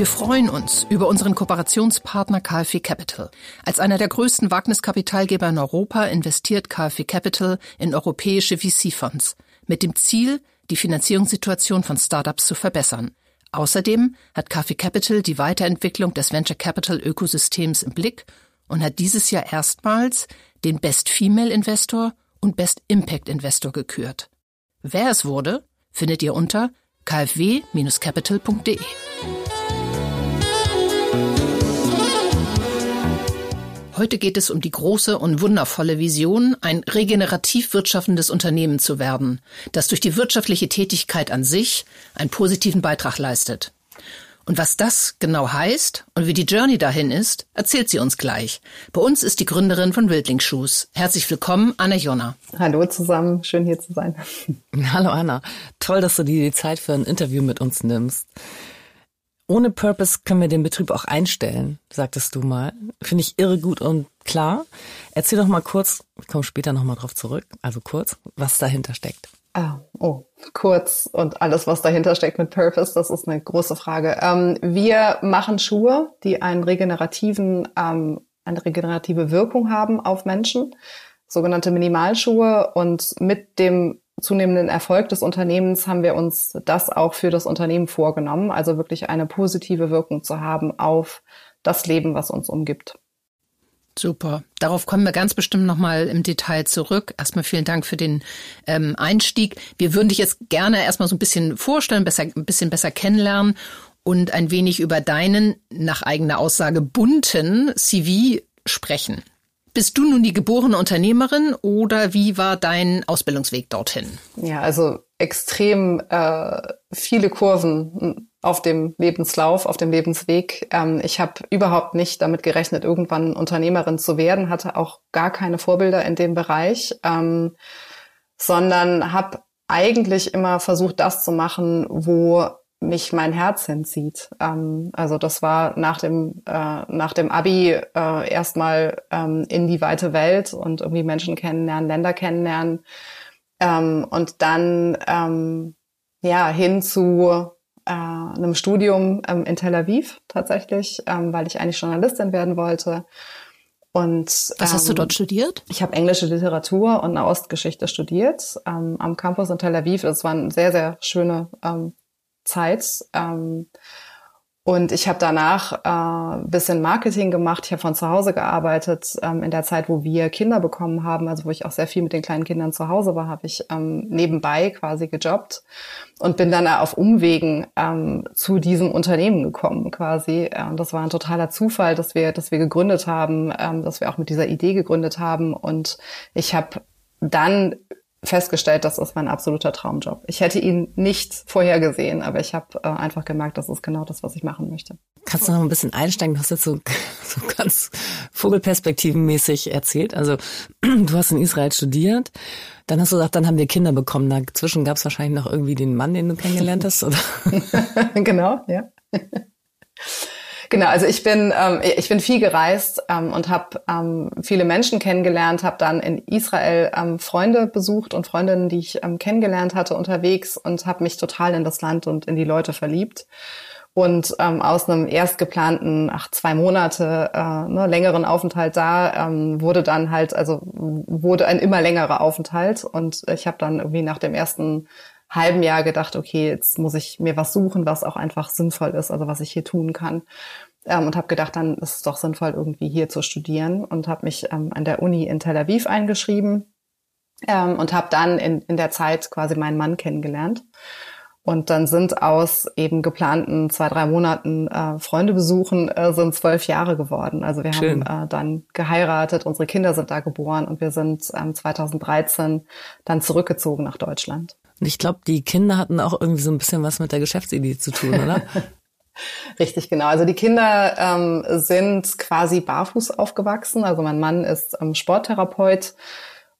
Wir freuen uns über unseren Kooperationspartner KfW Capital. Als einer der größten Wagniskapitalgeber in Europa investiert KfW Capital in europäische VC-Fonds mit dem Ziel, die Finanzierungssituation von Startups zu verbessern. Außerdem hat KfW Capital die Weiterentwicklung des Venture Capital Ökosystems im Blick und hat dieses Jahr erstmals den Best Female Investor und Best Impact Investor gekürt. Wer es wurde, findet ihr unter kfw-capital.de. Heute geht es um die große und wundervolle Vision, ein regenerativ wirtschaftendes Unternehmen zu werden, das durch die wirtschaftliche Tätigkeit an sich einen positiven Beitrag leistet. Und was das genau heißt und wie die Journey dahin ist, erzählt sie uns gleich. Bei uns ist die Gründerin von Wildlingsschuhs. Herzlich willkommen, Anna Jonna. Hallo zusammen, schön hier zu sein. Hallo Anna, toll, dass du dir die Zeit für ein Interview mit uns nimmst. Ohne Purpose können wir den Betrieb auch einstellen, sagtest du mal. Finde ich irre gut und klar. Erzähl doch mal kurz, ich komme später nochmal drauf zurück, also kurz, was dahinter steckt. Ah, oh, kurz und alles, was dahinter steckt mit Purpose, das ist eine große Frage. Ähm, wir machen Schuhe, die einen regenerativen, ähm, eine regenerative Wirkung haben auf Menschen, sogenannte Minimalschuhe. Und mit dem zunehmenden Erfolg des Unternehmens haben wir uns das auch für das Unternehmen vorgenommen, also wirklich eine positive Wirkung zu haben auf das Leben, was uns umgibt. Super. Darauf kommen wir ganz bestimmt nochmal im Detail zurück. Erstmal vielen Dank für den ähm, Einstieg. Wir würden dich jetzt gerne erstmal so ein bisschen vorstellen, besser, ein bisschen besser kennenlernen und ein wenig über deinen, nach eigener Aussage, bunten CV sprechen. Bist du nun die geborene Unternehmerin oder wie war dein Ausbildungsweg dorthin? Ja, also extrem äh, viele Kurven auf dem Lebenslauf, auf dem Lebensweg. Ähm, ich habe überhaupt nicht damit gerechnet, irgendwann Unternehmerin zu werden, hatte auch gar keine Vorbilder in dem Bereich, ähm, sondern habe eigentlich immer versucht, das zu machen, wo mich mein Herz hinzieht. Ähm, also das war nach dem äh, nach dem Abi äh, erstmal ähm, in die weite Welt und irgendwie Menschen kennenlernen, Länder kennenlernen ähm, und dann ähm, ja hin zu äh, einem Studium ähm, in Tel Aviv tatsächlich, ähm, weil ich eigentlich Journalistin werden wollte. Und was hast du dort studiert? Ich habe englische Literatur und eine Ostgeschichte studiert ähm, am Campus in Tel Aviv. Das waren sehr sehr schöne ähm, Zeit. Ähm, und ich habe danach äh, bisschen Marketing gemacht. Ich habe von zu Hause gearbeitet. Ähm, in der Zeit, wo wir Kinder bekommen haben, also wo ich auch sehr viel mit den kleinen Kindern zu Hause war, habe ich ähm, nebenbei quasi gejobbt und bin dann auf Umwegen ähm, zu diesem Unternehmen gekommen quasi. Und das war ein totaler Zufall, dass wir, dass wir gegründet haben, ähm, dass wir auch mit dieser Idee gegründet haben. Und ich habe dann festgestellt, das ist mein absoluter Traumjob. Ich hätte ihn nicht vorhergesehen, aber ich habe äh, einfach gemerkt, das ist genau das, was ich machen möchte. Kannst du noch ein bisschen einsteigen? Du hast jetzt so, so ganz vogelperspektivenmäßig erzählt. Also du hast in Israel studiert, dann hast du gesagt, dann haben wir Kinder bekommen. Dazwischen gab es wahrscheinlich noch irgendwie den Mann, den du kennengelernt hast, oder? genau, ja. Genau, also ich bin ähm, ich bin viel gereist ähm, und habe ähm, viele Menschen kennengelernt, habe dann in Israel ähm, Freunde besucht und Freundinnen, die ich ähm, kennengelernt hatte unterwegs und habe mich total in das Land und in die Leute verliebt. Und ähm, aus einem erst geplanten, ach, zwei Monate äh, ne, längeren Aufenthalt da ähm, wurde dann halt, also wurde ein immer längerer Aufenthalt. Und ich habe dann irgendwie nach dem ersten halben Jahr gedacht, okay, jetzt muss ich mir was suchen, was auch einfach sinnvoll ist, also was ich hier tun kann. Ähm, und habe gedacht, dann ist es doch sinnvoll, irgendwie hier zu studieren und habe mich ähm, an der Uni in Tel Aviv eingeschrieben ähm, und habe dann in, in der Zeit quasi meinen Mann kennengelernt. und dann sind aus eben geplanten zwei, drei Monaten äh, Freunde besuchen, äh, sind zwölf Jahre geworden. Also wir Schön. haben äh, dann geheiratet, unsere Kinder sind da geboren und wir sind ähm, 2013 dann zurückgezogen nach Deutschland. Und ich glaube, die Kinder hatten auch irgendwie so ein bisschen was mit der Geschäftsidee zu tun, oder? Richtig, genau. Also die Kinder ähm, sind quasi barfuß aufgewachsen. Also mein Mann ist ähm, Sporttherapeut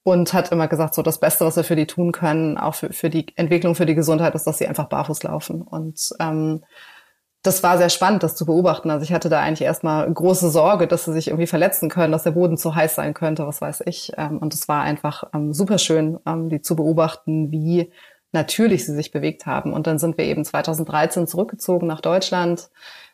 und hat immer gesagt, so das Beste, was wir für die tun können, auch für, für die Entwicklung, für die Gesundheit, ist, dass sie einfach barfuß laufen. Und ähm, das war sehr spannend, das zu beobachten. Also ich hatte da eigentlich erstmal große Sorge, dass sie sich irgendwie verletzen können, dass der Boden zu heiß sein könnte, was weiß ich. Ähm, und es war einfach ähm, super schön, ähm, die zu beobachten, wie natürlich sie sich bewegt haben. Und dann sind wir eben 2013 zurückgezogen nach Deutschland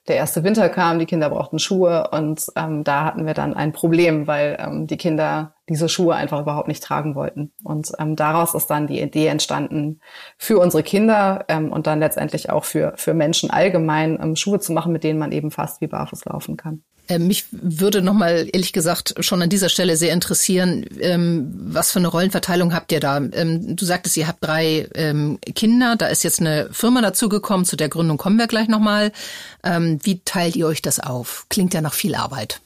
der erste Winter kam, die Kinder brauchten Schuhe und ähm, da hatten wir dann ein Problem, weil ähm, die Kinder diese Schuhe einfach überhaupt nicht tragen wollten. Und ähm, daraus ist dann die Idee entstanden, für unsere Kinder ähm, und dann letztendlich auch für, für Menschen allgemein ähm, Schuhe zu machen, mit denen man eben fast wie barfuß laufen kann. Äh, mich würde nochmal, ehrlich gesagt, schon an dieser Stelle sehr interessieren, ähm, was für eine Rollenverteilung habt ihr da? Ähm, du sagtest, ihr habt drei ähm, Kinder, da ist jetzt eine Firma dazugekommen, zu der Gründung kommen wir gleich nochmal. Ähm, wie teilt ihr euch das auf? Klingt ja nach viel Arbeit.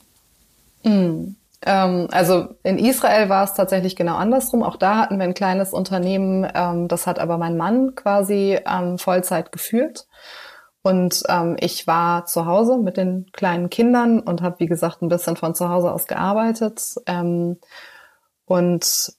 Mm. also in Israel war es tatsächlich genau andersrum. Auch da hatten wir ein kleines Unternehmen, ähm, das hat aber mein Mann quasi Vollzeit geführt. Und ähm, ich war zu Hause mit den kleinen Kindern und habe, wie gesagt, ein bisschen von zu Hause aus gearbeitet. Ähm, und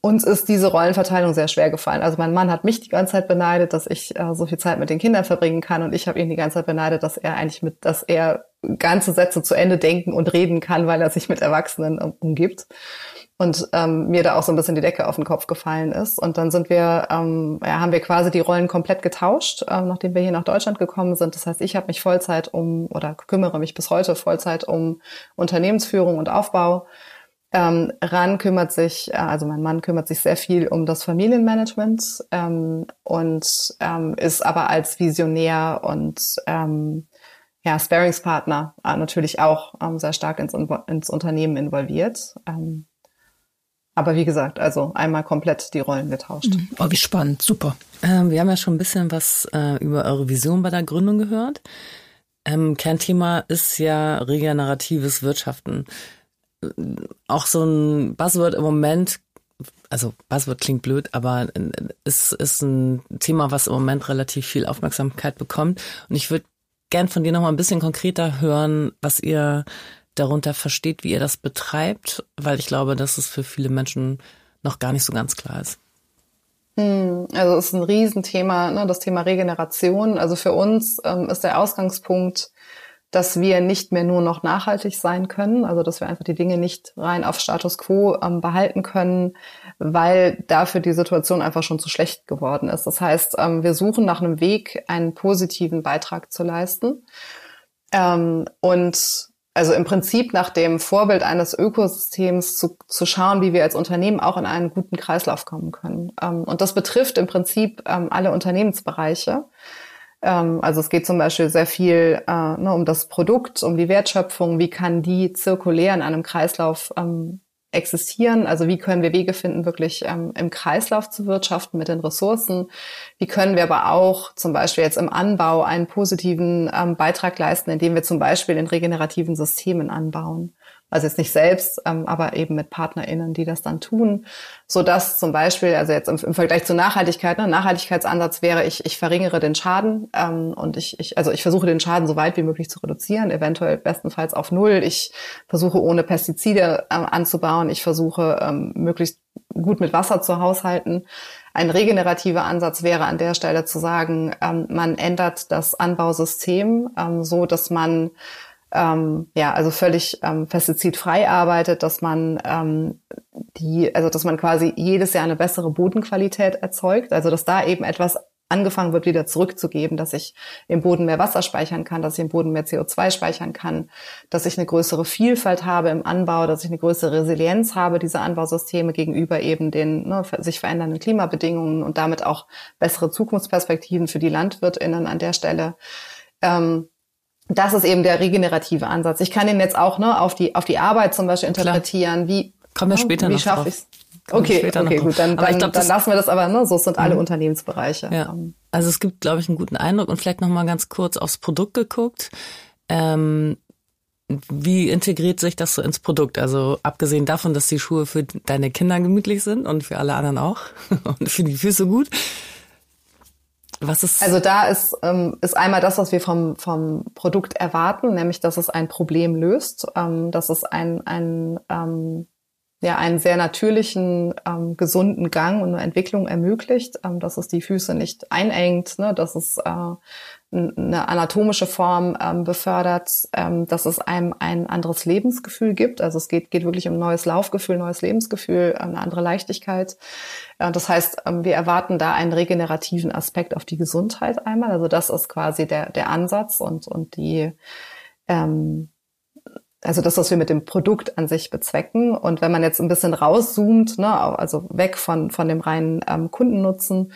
uns ist diese Rollenverteilung sehr schwer gefallen. Also mein Mann hat mich die ganze Zeit beneidet, dass ich äh, so viel Zeit mit den Kindern verbringen kann und ich habe ihn die ganze Zeit beneidet, dass er eigentlich mit, dass er ganze Sätze zu Ende denken und reden kann, weil er sich mit Erwachsenen umgibt und ähm, mir da auch so ein bisschen die Decke auf den Kopf gefallen ist. Und dann sind wir, ähm, ja, haben wir quasi die Rollen komplett getauscht, ähm, nachdem wir hier nach Deutschland gekommen sind. Das heißt, ich habe mich Vollzeit um oder kümmere mich bis heute Vollzeit um Unternehmensführung und Aufbau. Ähm, Ran kümmert sich, äh, also mein Mann kümmert sich sehr viel um das Familienmanagement ähm, und ähm, ist aber als Visionär und ähm, ja, Sparingspartner äh, natürlich auch ähm, sehr stark ins, ins Unternehmen involviert. Ähm, aber wie gesagt, also einmal komplett die Rollen getauscht. Mhm. Oh, wie spannend, super. Ähm, wir haben ja schon ein bisschen was äh, über eure Vision bei der Gründung gehört. Ähm, Kernthema ist ja regeneratives Wirtschaften. Äh, auch so ein Buzzword im Moment, also Buzzword klingt blöd, aber es ist ein Thema, was im Moment relativ viel Aufmerksamkeit bekommt. Und ich würde gern von dir noch mal ein bisschen konkreter hören, was ihr darunter versteht, wie ihr das betreibt, weil ich glaube, dass es für viele Menschen noch gar nicht so ganz klar ist. Hm, also es ist ein Riesenthema, ne, das Thema Regeneration. Also für uns ähm, ist der Ausgangspunkt, dass wir nicht mehr nur noch nachhaltig sein können, also dass wir einfach die Dinge nicht rein auf Status quo ähm, behalten können, weil dafür die Situation einfach schon zu schlecht geworden ist. Das heißt, ähm, wir suchen nach einem Weg, einen positiven Beitrag zu leisten. Ähm, und also im Prinzip nach dem Vorbild eines Ökosystems zu, zu schauen, wie wir als Unternehmen auch in einen guten Kreislauf kommen können. Ähm, und das betrifft im Prinzip ähm, alle Unternehmensbereiche. Ähm, also es geht zum Beispiel sehr viel äh, ne, um das Produkt, um die Wertschöpfung, wie kann die zirkulär in einem Kreislauf existieren? Also wie können wir Wege finden, wirklich ähm, im Kreislauf zu wirtschaften mit den Ressourcen? Wie können wir aber auch zum Beispiel jetzt im Anbau einen positiven ähm, Beitrag leisten, indem wir zum Beispiel in regenerativen Systemen anbauen? Also jetzt nicht selbst, ähm, aber eben mit PartnerInnen, die das dann tun, so dass zum Beispiel, also jetzt im, im Vergleich zur Nachhaltigkeit, ne, Nachhaltigkeitsansatz wäre, ich, ich verringere den Schaden ähm, und ich, ich, also ich versuche den Schaden so weit wie möglich zu reduzieren, eventuell bestenfalls auf null. Ich versuche ohne Pestizide ähm, anzubauen, ich versuche ähm, möglichst gut mit Wasser zu haushalten. Ein regenerativer Ansatz wäre an der Stelle zu sagen, ähm, man ändert das Anbausystem ähm, so, dass man ähm, ja, also völlig ähm, pestizidfrei arbeitet, dass man ähm, die, also dass man quasi jedes Jahr eine bessere Bodenqualität erzeugt, also dass da eben etwas angefangen wird, wieder zurückzugeben, dass ich im Boden mehr Wasser speichern kann, dass ich im Boden mehr CO2 speichern kann, dass ich eine größere Vielfalt habe im Anbau, dass ich eine größere Resilienz habe, diese Anbausysteme gegenüber eben den ne, sich verändernden Klimabedingungen und damit auch bessere Zukunftsperspektiven für die LandwirtInnen an der Stelle. Ähm, das ist eben der regenerative Ansatz. Ich kann ihn jetzt auch ne, auf die auf die Arbeit zum Beispiel interpretieren. Klar. Wie kommen wir ne, später wie noch schaffe ich Okay, okay, gut, dann, dann, glaub, dann lassen wir das aber, ne? So sind alle mhm. Unternehmensbereiche. Ja. Ähm. Also es gibt, glaube ich, einen guten Eindruck und vielleicht nochmal ganz kurz aufs Produkt geguckt. Ähm, wie integriert sich das so ins Produkt? Also abgesehen davon, dass die Schuhe für deine Kinder gemütlich sind und für alle anderen auch und für die Füße gut. Was ist? Also da ist, ähm, ist einmal das, was wir vom, vom Produkt erwarten, nämlich dass es ein Problem löst, ähm, dass es ein, ein ähm, ja einen sehr natürlichen, ähm, gesunden Gang und eine Entwicklung ermöglicht, ähm, dass es die Füße nicht einengt, ne, dass es äh, eine anatomische Form ähm, befördert, ähm, dass es einem ein anderes Lebensgefühl gibt. Also es geht, geht wirklich um neues Laufgefühl, neues Lebensgefühl, äh, eine andere Leichtigkeit. Äh, das heißt, ähm, wir erwarten da einen regenerativen Aspekt auf die Gesundheit einmal. Also das ist quasi der, der Ansatz und, und die ähm, also das, was wir mit dem Produkt an sich bezwecken. Und wenn man jetzt ein bisschen rauszoomt, ne, also weg von, von dem reinen ähm, Kundennutzen,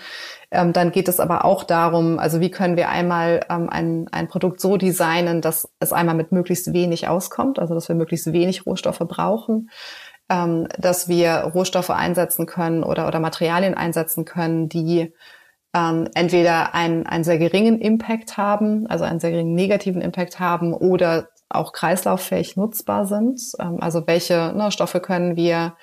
ähm, dann geht es aber auch darum, also wie können wir einmal ähm, ein, ein Produkt so designen, dass es einmal mit möglichst wenig auskommt, also dass wir möglichst wenig Rohstoffe brauchen, ähm, dass wir Rohstoffe einsetzen können oder, oder Materialien einsetzen können, die ähm, entweder einen, einen sehr geringen Impact haben, also einen sehr geringen negativen Impact haben oder auch kreislauffähig nutzbar sind. Ähm, also welche ne, Stoffe können wir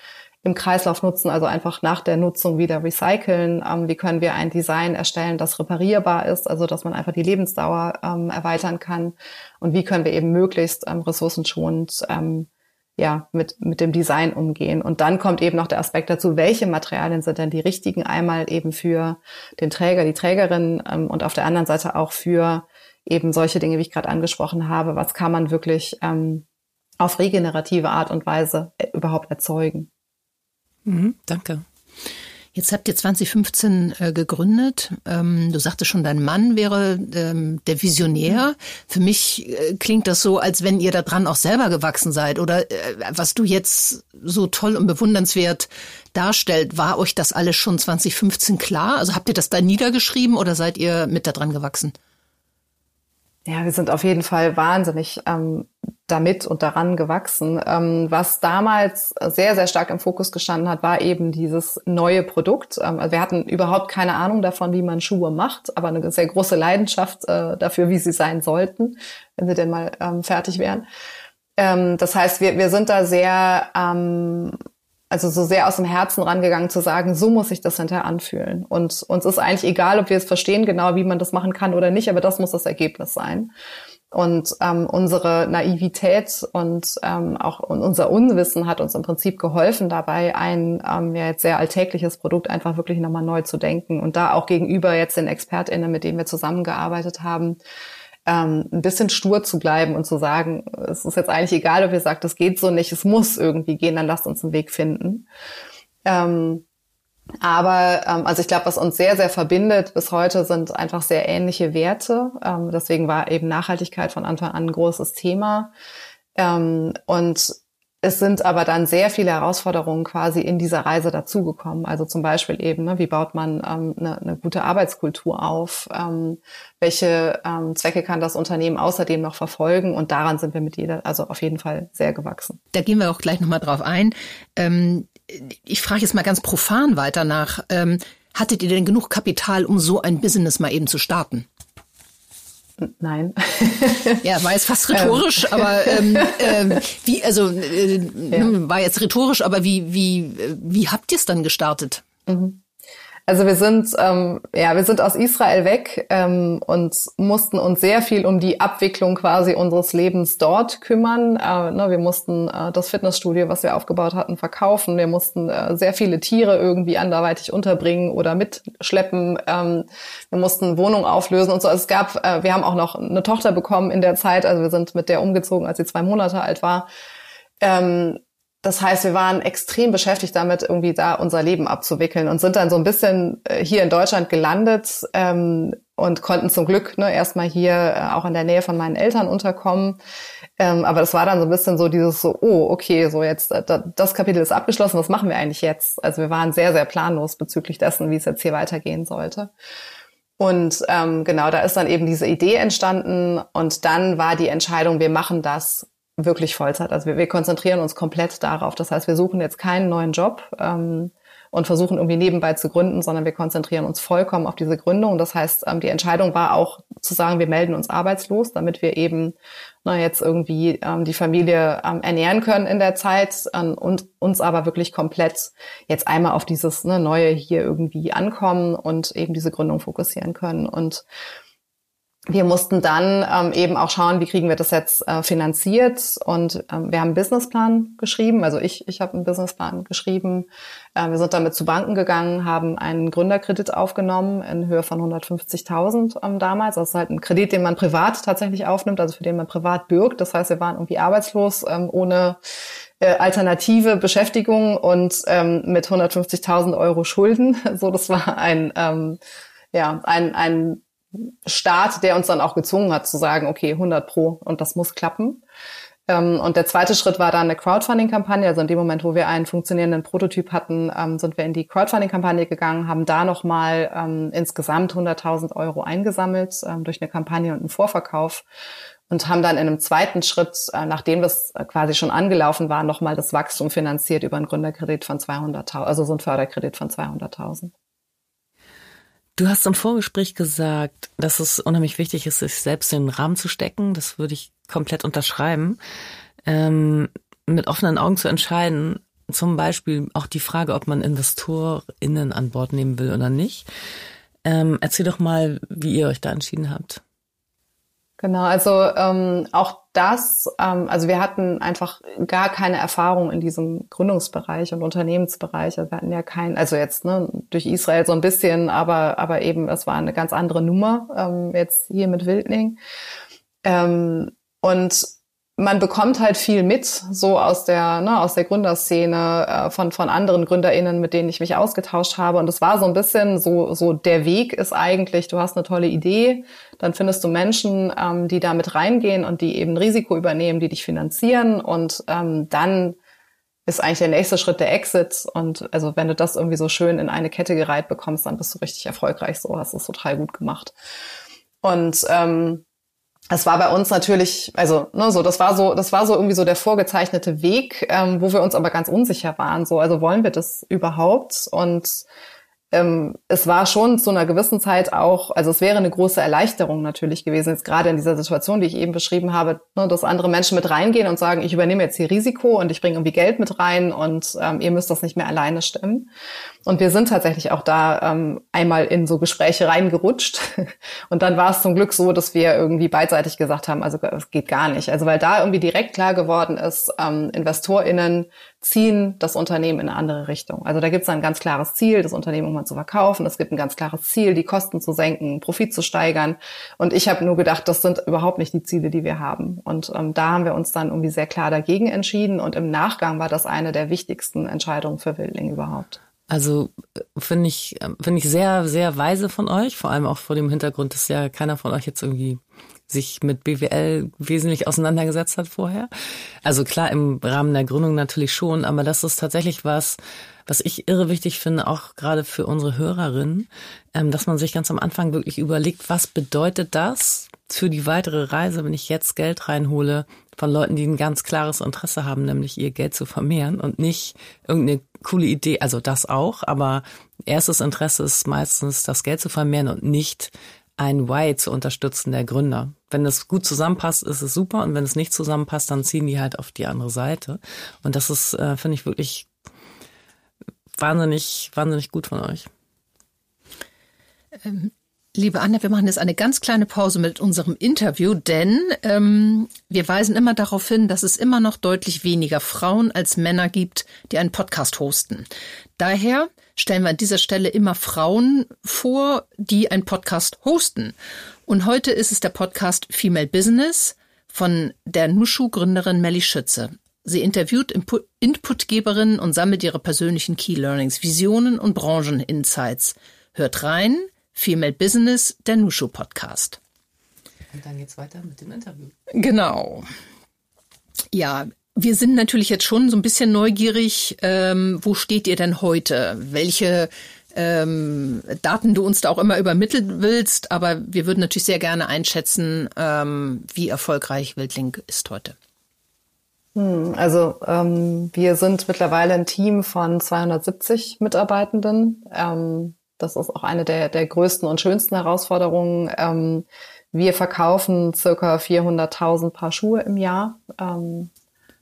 im Kreislauf nutzen, also einfach nach der Nutzung wieder recyceln. Ähm, wie können wir ein Design erstellen, das reparierbar ist, also dass man einfach die Lebensdauer ähm, erweitern kann. Und wie können wir eben möglichst ähm, ressourcenschonend ähm, ja, mit, mit dem Design umgehen. Und dann kommt eben noch der Aspekt dazu, welche Materialien sind denn die richtigen, einmal eben für den Träger, die Trägerin ähm, und auf der anderen Seite auch für eben solche Dinge, wie ich gerade angesprochen habe, was kann man wirklich ähm, auf regenerative Art und Weise äh, überhaupt erzeugen. Mhm, danke. Jetzt habt ihr 2015 äh, gegründet. Ähm, du sagtest schon, dein Mann wäre ähm, der Visionär. Für mich äh, klingt das so, als wenn ihr daran auch selber gewachsen seid. Oder äh, was du jetzt so toll und bewundernswert darstellt, war euch das alles schon 2015 klar? Also habt ihr das da niedergeschrieben oder seid ihr mit daran gewachsen? Ja, wir sind auf jeden Fall wahnsinnig ähm, damit und daran gewachsen. Ähm, was damals sehr, sehr stark im Fokus gestanden hat, war eben dieses neue Produkt. Ähm, also wir hatten überhaupt keine Ahnung davon, wie man Schuhe macht, aber eine sehr große Leidenschaft äh, dafür, wie sie sein sollten, wenn sie denn mal ähm, fertig wären. Ähm, das heißt, wir, wir sind da sehr ähm, also so sehr aus dem Herzen rangegangen zu sagen, so muss sich das hinterher anfühlen. Und uns ist eigentlich egal, ob wir es verstehen genau, wie man das machen kann oder nicht, aber das muss das Ergebnis sein. Und ähm, unsere Naivität und ähm, auch und unser Unwissen hat uns im Prinzip geholfen dabei, ein ähm, ja jetzt sehr alltägliches Produkt einfach wirklich nochmal neu zu denken und da auch gegenüber jetzt den ExpertInnen, mit denen wir zusammengearbeitet haben, ähm, ein bisschen stur zu bleiben und zu sagen, es ist jetzt eigentlich egal, ob ihr sagt, es geht so nicht, es muss irgendwie gehen, dann lasst uns einen Weg finden. Ähm, aber ähm, also ich glaube, was uns sehr, sehr verbindet bis heute sind einfach sehr ähnliche Werte. Ähm, deswegen war eben Nachhaltigkeit von Anfang an ein großes Thema. Ähm, und es sind aber dann sehr viele Herausforderungen quasi in dieser Reise dazugekommen. Also zum Beispiel eben, ne, wie baut man ähm, eine, eine gute Arbeitskultur auf? Ähm, welche ähm, Zwecke kann das Unternehmen außerdem noch verfolgen? Und daran sind wir mit jeder, also auf jeden Fall sehr gewachsen. Da gehen wir auch gleich nochmal drauf ein. Ähm, ich frage jetzt mal ganz profan weiter nach. Ähm, hattet ihr denn genug Kapital, um so ein Business mal eben zu starten? Nein. ja, war jetzt fast rhetorisch, ähm. aber ähm, äh, wie, also äh, ja. war jetzt rhetorisch, aber wie, wie, wie habt ihr es dann gestartet? Mhm. Also wir sind, ähm, ja, wir sind aus Israel weg ähm, und mussten uns sehr viel um die Abwicklung quasi unseres Lebens dort kümmern. Äh, ne, wir mussten äh, das Fitnessstudio, was wir aufgebaut hatten, verkaufen. Wir mussten äh, sehr viele Tiere irgendwie anderweitig unterbringen oder mitschleppen. Ähm, wir mussten Wohnung auflösen und so. Also es gab, äh, wir haben auch noch eine Tochter bekommen in der Zeit. Also wir sind mit der umgezogen, als sie zwei Monate alt war. Ähm, das heißt, wir waren extrem beschäftigt damit, irgendwie da unser Leben abzuwickeln und sind dann so ein bisschen äh, hier in Deutschland gelandet ähm, und konnten zum Glück ne, erstmal hier äh, auch in der Nähe von meinen Eltern unterkommen. Ähm, aber das war dann so ein bisschen so dieses so, oh, okay, so jetzt, äh, das Kapitel ist abgeschlossen, was machen wir eigentlich jetzt? Also wir waren sehr, sehr planlos bezüglich dessen, wie es jetzt hier weitergehen sollte. Und ähm, genau, da ist dann eben diese Idee entstanden und dann war die Entscheidung, wir machen das wirklich Vollzeit. Also wir, wir konzentrieren uns komplett darauf. Das heißt, wir suchen jetzt keinen neuen Job. Ähm, und versuchen irgendwie nebenbei zu gründen, sondern wir konzentrieren uns vollkommen auf diese Gründung. Das heißt, ähm, die Entscheidung war auch zu sagen, wir melden uns arbeitslos, damit wir eben na, jetzt irgendwie ähm, die Familie ähm, ernähren können in der Zeit ähm, und uns aber wirklich komplett jetzt einmal auf dieses ne, Neue hier irgendwie ankommen und eben diese Gründung fokussieren können. Und wir mussten dann ähm, eben auch schauen, wie kriegen wir das jetzt äh, finanziert. Und ähm, wir haben einen Businessplan geschrieben. Also ich, ich habe einen Businessplan geschrieben. Äh, wir sind damit zu Banken gegangen, haben einen Gründerkredit aufgenommen in Höhe von 150.000 ähm, damals. Das ist halt ein Kredit, den man privat tatsächlich aufnimmt, also für den man privat bürgt. Das heißt, wir waren irgendwie arbeitslos, ähm, ohne äh, alternative Beschäftigung und ähm, mit 150.000 Euro Schulden. So, das war ein ähm, ja ein ein Staat, der uns dann auch gezwungen hat zu sagen, okay, 100 pro und das muss klappen. Ähm, und der zweite Schritt war dann eine Crowdfunding-Kampagne. Also in dem Moment, wo wir einen funktionierenden Prototyp hatten, ähm, sind wir in die Crowdfunding-Kampagne gegangen, haben da nochmal ähm, insgesamt 100.000 Euro eingesammelt durch eine Kampagne und einen Vorverkauf und haben dann in einem zweiten Schritt, äh, nachdem das quasi schon angelaufen war, nochmal das Wachstum finanziert über einen Gründerkredit von 200.000, also so ein Förderkredit von 200.000. Du hast im Vorgespräch gesagt, dass es unheimlich wichtig ist, sich selbst in den Rahmen zu stecken. Das würde ich komplett unterschreiben. Ähm, mit offenen Augen zu entscheiden, zum Beispiel auch die Frage, ob man InvestorInnen an Bord nehmen will oder nicht. Ähm, erzähl doch mal, wie ihr euch da entschieden habt. Genau, also ähm, auch das, ähm, also wir hatten einfach gar keine Erfahrung in diesem Gründungsbereich und Unternehmensbereich. Also wir hatten ja kein, also jetzt ne, durch Israel so ein bisschen, aber aber eben es war eine ganz andere Nummer ähm, jetzt hier mit Wildning. Ähm, und man bekommt halt viel mit, so aus der, ne, aus der Gründerszene, äh, von, von anderen GründerInnen, mit denen ich mich ausgetauscht habe. Und es war so ein bisschen so, so der Weg ist eigentlich, du hast eine tolle Idee, dann findest du Menschen, ähm, die da mit reingehen und die eben Risiko übernehmen, die dich finanzieren. Und ähm, dann ist eigentlich der nächste Schritt der Exit. Und also wenn du das irgendwie so schön in eine Kette gereiht bekommst, dann bist du richtig erfolgreich. So hast du es total gut gemacht. Und ähm, es war bei uns natürlich, also ne, so, das war so, das war so irgendwie so der vorgezeichnete Weg, ähm, wo wir uns aber ganz unsicher waren. So, also wollen wir das überhaupt? Und ähm, es war schon zu einer gewissen Zeit auch, also es wäre eine große Erleichterung natürlich gewesen, jetzt gerade in dieser Situation, die ich eben beschrieben habe, ne, dass andere Menschen mit reingehen und sagen, ich übernehme jetzt hier Risiko und ich bringe irgendwie Geld mit rein und ähm, ihr müsst das nicht mehr alleine stemmen. Und wir sind tatsächlich auch da ähm, einmal in so Gespräche reingerutscht. Und dann war es zum Glück so, dass wir irgendwie beidseitig gesagt haben, also es geht gar nicht. Also weil da irgendwie direkt klar geworden ist, ähm, InvestorInnen ziehen das Unternehmen in eine andere Richtung. Also da gibt es ein ganz klares Ziel, das Unternehmen irgendwann zu verkaufen. Es gibt ein ganz klares Ziel, die Kosten zu senken, Profit zu steigern. Und ich habe nur gedacht, das sind überhaupt nicht die Ziele, die wir haben. Und ähm, da haben wir uns dann irgendwie sehr klar dagegen entschieden. Und im Nachgang war das eine der wichtigsten Entscheidungen für Wildling überhaupt. Also äh, finde ich, finde ich sehr, sehr weise von euch, vor allem auch vor dem Hintergrund, dass ja keiner von euch jetzt irgendwie sich mit BWL wesentlich auseinandergesetzt hat vorher. Also klar, im Rahmen der Gründung natürlich schon, aber das ist tatsächlich was, was ich irre wichtig finde, auch gerade für unsere Hörerinnen, ähm, dass man sich ganz am Anfang wirklich überlegt, was bedeutet das für die weitere Reise, wenn ich jetzt Geld reinhole von Leuten, die ein ganz klares Interesse haben, nämlich ihr Geld zu vermehren und nicht irgendeine coole Idee, also das auch, aber erstes Interesse ist meistens das Geld zu vermehren und nicht ein Why zu unterstützen der Gründer. Wenn das gut zusammenpasst, ist es super und wenn es nicht zusammenpasst, dann ziehen die halt auf die andere Seite. Und das ist, äh, finde ich, wirklich wahnsinnig, wahnsinnig gut von euch. Ähm, liebe Anne, wir machen jetzt eine ganz kleine Pause mit unserem Interview, denn ähm, wir weisen immer darauf hin, dass es immer noch deutlich weniger Frauen als Männer gibt, die einen Podcast hosten. Daher stellen wir an dieser Stelle immer Frauen vor, die einen Podcast hosten. Und heute ist es der Podcast Female Business von der Nushu-Gründerin Melly Schütze. Sie interviewt Inputgeberinnen und sammelt ihre persönlichen Key Learnings, Visionen und Brancheninsights. Hört rein, Female Business, der Nushu Podcast. Und dann geht's weiter mit dem Interview. Genau. Ja, wir sind natürlich jetzt schon so ein bisschen neugierig. Ähm, wo steht ihr denn heute? Welche ähm, Daten du uns da auch immer übermitteln willst, aber wir würden natürlich sehr gerne einschätzen, ähm, wie erfolgreich Wildling ist heute. Hm, also ähm, wir sind mittlerweile ein Team von 270 Mitarbeitenden. Ähm, das ist auch eine der, der größten und schönsten Herausforderungen. Ähm, wir verkaufen circa 400.000 Paar Schuhe im Jahr. Ähm,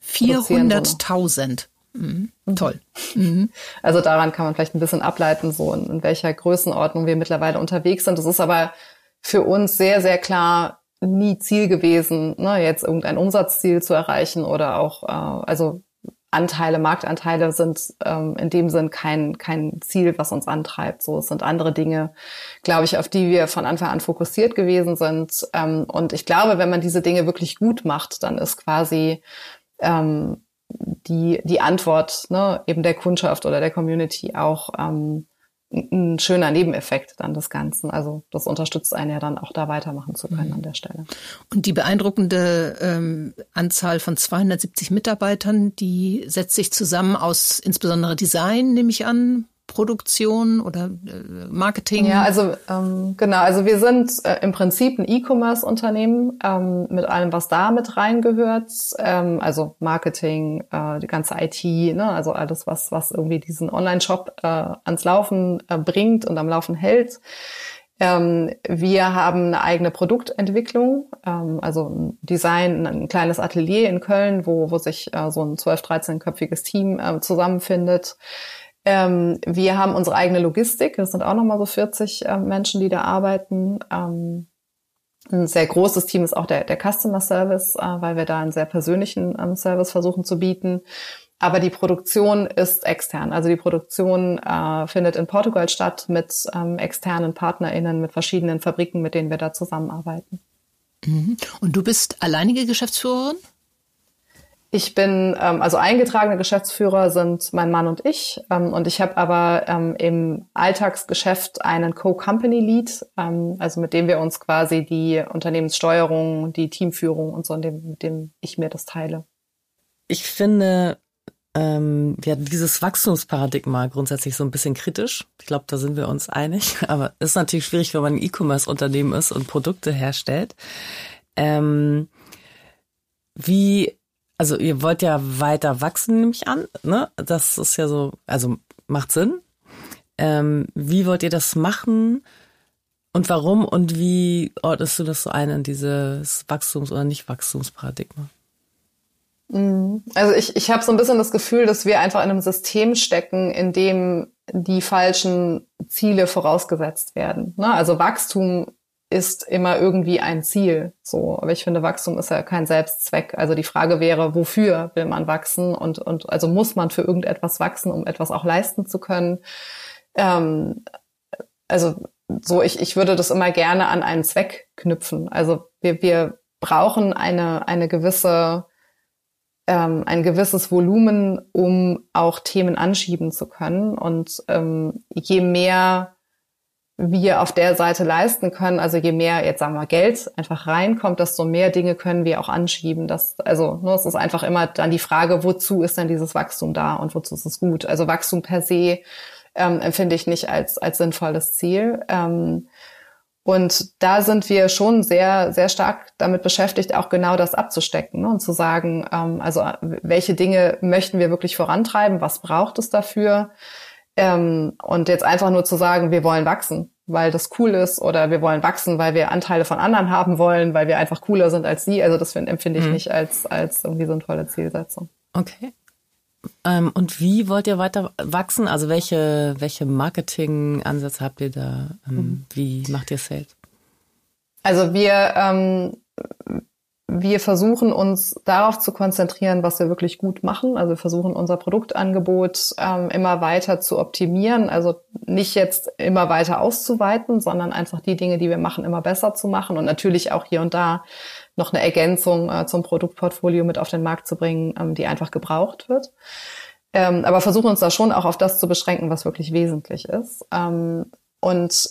400.000. Mhm. mhm. Toll. Mhm. Also daran kann man vielleicht ein bisschen ableiten, so in, in welcher Größenordnung wir mittlerweile unterwegs sind. Das ist aber für uns sehr, sehr klar nie Ziel gewesen, ne, jetzt irgendein Umsatzziel zu erreichen oder auch, äh, also Anteile, Marktanteile sind ähm, in dem Sinn kein, kein Ziel, was uns antreibt. So, es sind andere Dinge, glaube ich, auf die wir von Anfang an fokussiert gewesen sind. Ähm, und ich glaube, wenn man diese Dinge wirklich gut macht, dann ist quasi ähm, die, die Antwort ne, eben der Kundschaft oder der Community auch ähm, ein schöner Nebeneffekt dann des Ganzen. Also das unterstützt einen ja dann auch da weitermachen zu können mhm. an der Stelle. Und die beeindruckende ähm, Anzahl von 270 Mitarbeitern, die setzt sich zusammen aus insbesondere Design, nehme ich an, Produktion oder äh, Marketing? Ja, also ähm, genau, also wir sind äh, im Prinzip ein E-Commerce-Unternehmen ähm, mit allem, was da mit reingehört. Ähm, also Marketing, äh, die ganze IT, ne? also alles, was, was irgendwie diesen Online-Shop äh, ans Laufen äh, bringt und am Laufen hält. Ähm, wir haben eine eigene Produktentwicklung, ähm, also ein Design, ein kleines Atelier in Köln, wo, wo sich äh, so ein 12-, 13-köpfiges Team äh, zusammenfindet. Ähm, wir haben unsere eigene Logistik. Das sind auch nochmal so 40 äh, Menschen, die da arbeiten. Ähm, ein sehr großes Team ist auch der, der Customer Service, äh, weil wir da einen sehr persönlichen ähm, Service versuchen zu bieten. Aber die Produktion ist extern. Also die Produktion äh, findet in Portugal statt mit ähm, externen PartnerInnen, mit verschiedenen Fabriken, mit denen wir da zusammenarbeiten. Mhm. Und du bist alleinige Geschäftsführerin? Ich bin, ähm, also eingetragene Geschäftsführer sind mein Mann und ich. Ähm, und ich habe aber ähm, im Alltagsgeschäft einen Co-Company-Lead, ähm, also mit dem wir uns quasi die Unternehmenssteuerung, die Teamführung und so, dem, mit dem ich mir das teile. Ich finde, ähm, ja, dieses Wachstumsparadigma grundsätzlich so ein bisschen kritisch. Ich glaube, da sind wir uns einig. Aber ist natürlich schwierig, wenn man ein E-Commerce-Unternehmen ist und Produkte herstellt. Ähm, wie also ihr wollt ja weiter wachsen, nehme ich an. Ne? Das ist ja so, also macht Sinn. Ähm, wie wollt ihr das machen und warum und wie ordnest du das so ein in dieses Wachstums- oder Nicht-Wachstumsparadigma? Mhm. Also ich, ich habe so ein bisschen das Gefühl, dass wir einfach in einem System stecken, in dem die falschen Ziele vorausgesetzt werden. Ne? Also Wachstum ist immer irgendwie ein Ziel. So, aber ich finde, Wachstum ist ja kein Selbstzweck. Also die Frage wäre, wofür will man wachsen und und also muss man für irgendetwas wachsen, um etwas auch leisten zu können. Ähm, also so, ich ich würde das immer gerne an einen Zweck knüpfen. Also wir wir brauchen eine eine gewisse ähm, ein gewisses Volumen, um auch Themen anschieben zu können. Und ähm, je mehr wir auf der Seite leisten können. Also je mehr jetzt sagen wir Geld einfach reinkommt, desto mehr Dinge können wir auch anschieben. Das, also nur ne, es ist einfach immer dann die Frage, wozu ist denn dieses Wachstum da und wozu ist es gut? Also Wachstum per se ähm, empfinde ich nicht als als sinnvolles Ziel. Ähm, und da sind wir schon sehr, sehr stark damit beschäftigt, auch genau das abzustecken ne? und zu sagen, ähm, also welche Dinge möchten wir wirklich vorantreiben, was braucht es dafür? Ähm, und jetzt einfach nur zu sagen, wir wollen wachsen, weil das cool ist oder wir wollen wachsen, weil wir Anteile von anderen haben wollen, weil wir einfach cooler sind als sie. Also das find, empfinde ich mhm. nicht als, als irgendwie sinnvolle Zielsetzung. Okay. Ähm, und wie wollt ihr weiter wachsen? Also welche, welche Marketing-Ansätze habt ihr da? Ähm, mhm. Wie macht ihr Sales? Also wir ähm, wir versuchen uns darauf zu konzentrieren, was wir wirklich gut machen. Also wir versuchen unser Produktangebot ähm, immer weiter zu optimieren. Also nicht jetzt immer weiter auszuweiten, sondern einfach die Dinge, die wir machen, immer besser zu machen und natürlich auch hier und da noch eine Ergänzung äh, zum Produktportfolio mit auf den Markt zu bringen, ähm, die einfach gebraucht wird. Ähm, aber versuchen uns da schon auch auf das zu beschränken, was wirklich wesentlich ist. Ähm, und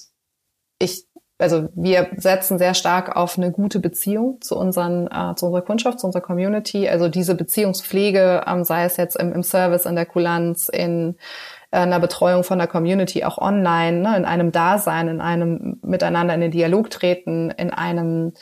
ich also wir setzen sehr stark auf eine gute Beziehung zu unseren, äh, zu unserer Kundschaft, zu unserer Community. Also diese Beziehungspflege, ähm, sei es jetzt im, im Service, in der Kulanz, in äh, einer Betreuung von der Community, auch online, ne, in einem Dasein, in einem Miteinander in den Dialog treten, in einem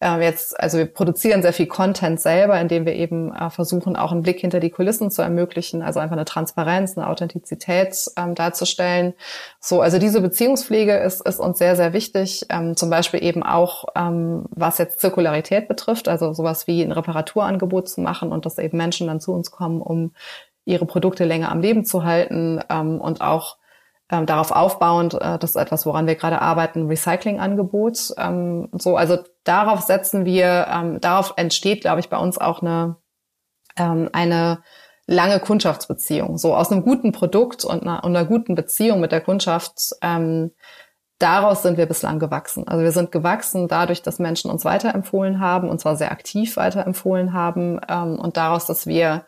äh, jetzt, also wir produzieren sehr viel Content selber, indem wir eben äh, versuchen, auch einen Blick hinter die Kulissen zu ermöglichen, also einfach eine Transparenz, eine Authentizität ähm, darzustellen. So, also diese Beziehungspflege ist, ist uns sehr, sehr wichtig. Ähm, zum Beispiel eben auch, ähm, was jetzt Zirkularität betrifft, also sowas wie ein Reparaturangebot zu machen und dass eben Menschen dann zu uns kommen, um ihre Produkte länger am Leben zu halten ähm, und auch ähm, darauf aufbauend, äh, das ist etwas, woran wir gerade arbeiten, Recycling-Angebot. Ähm, so, also darauf setzen wir, ähm, darauf entsteht, glaube ich, bei uns auch eine, ähm, eine lange Kundschaftsbeziehung. So aus einem guten Produkt und einer, und einer guten Beziehung mit der Kundschaft, ähm, daraus sind wir bislang gewachsen. Also wir sind gewachsen dadurch, dass Menschen uns weiterempfohlen haben, und zwar sehr aktiv weiterempfohlen haben, ähm, und daraus, dass wir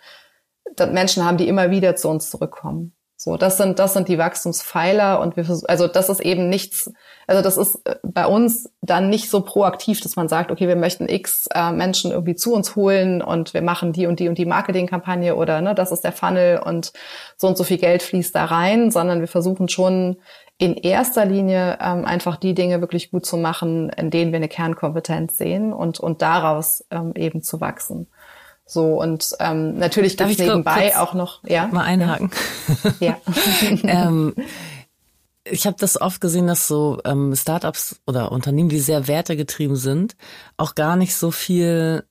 dass Menschen haben, die immer wieder zu uns zurückkommen. So, das sind, das sind die Wachstumspfeiler und wir also das ist eben nichts, also das ist äh, bei uns dann nicht so proaktiv, dass man sagt, okay, wir möchten X äh, Menschen irgendwie zu uns holen und wir machen die und die und die Marketingkampagne oder ne, das ist der Funnel und so und so viel Geld fließt da rein, sondern wir versuchen schon in erster Linie ähm, einfach die Dinge wirklich gut zu machen, in denen wir eine Kernkompetenz sehen und, und daraus ähm, eben zu wachsen. So und ähm, natürlich Darf gibt's nebenbei auch noch ja mal einhaken. Ja. ähm, ich habe das oft gesehen, dass so ähm, Startups oder Unternehmen, die sehr wertegetrieben sind, auch gar nicht so viel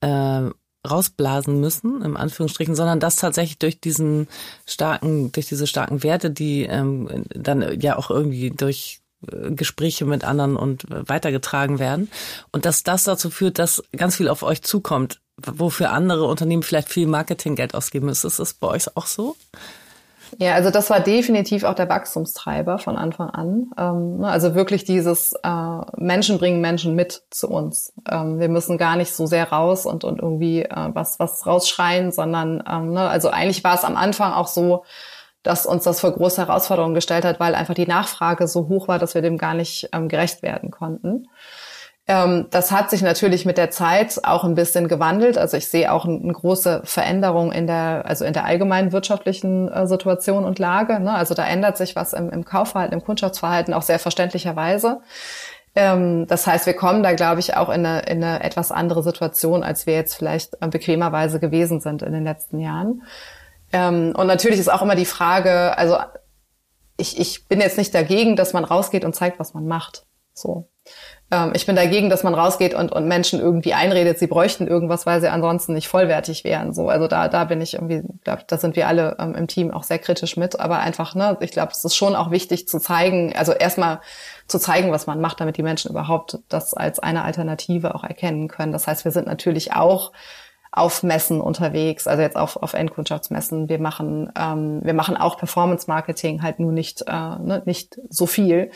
äh, rausblasen müssen, im Anführungsstrichen, sondern das tatsächlich durch diesen starken, durch diese starken Werte, die ähm, dann ja auch irgendwie durch äh, Gespräche mit anderen und weitergetragen werden. Und dass das dazu führt, dass ganz viel auf euch zukommt wofür andere Unternehmen vielleicht viel Marketinggeld ausgeben müssen. Ist das bei euch auch so? Ja, also das war definitiv auch der Wachstumstreiber von Anfang an. Ähm, ne, also wirklich dieses äh, Menschen bringen Menschen mit zu uns. Ähm, wir müssen gar nicht so sehr raus und, und irgendwie äh, was, was rausschreien, sondern ähm, ne, also eigentlich war es am Anfang auch so, dass uns das vor große Herausforderungen gestellt hat, weil einfach die Nachfrage so hoch war, dass wir dem gar nicht ähm, gerecht werden konnten. Ähm, das hat sich natürlich mit der Zeit auch ein bisschen gewandelt. Also ich sehe auch eine große Veränderung in der, also in der allgemeinen wirtschaftlichen äh, Situation und Lage. Ne? Also da ändert sich was im, im Kaufverhalten, im Kundschaftsverhalten auch sehr verständlicherweise. Ähm, das heißt, wir kommen da, glaube ich, auch in eine, in eine etwas andere Situation, als wir jetzt vielleicht äh, bequemerweise gewesen sind in den letzten Jahren. Ähm, und natürlich ist auch immer die Frage, also ich, ich bin jetzt nicht dagegen, dass man rausgeht und zeigt, was man macht. So. Ähm, ich bin dagegen, dass man rausgeht und, und Menschen irgendwie einredet, sie bräuchten irgendwas, weil sie ansonsten nicht vollwertig wären. So, also da, da bin ich irgendwie, glaube da sind wir alle ähm, im Team auch sehr kritisch mit. Aber einfach, ne, ich glaube, es ist schon auch wichtig zu zeigen, also erstmal zu zeigen, was man macht, damit die Menschen überhaupt das als eine Alternative auch erkennen können. Das heißt, wir sind natürlich auch auf Messen unterwegs, also jetzt auf, auf Endkundschaftsmessen. Wir machen, ähm, wir machen auch Performance Marketing, halt nur nicht, äh, ne, nicht so viel.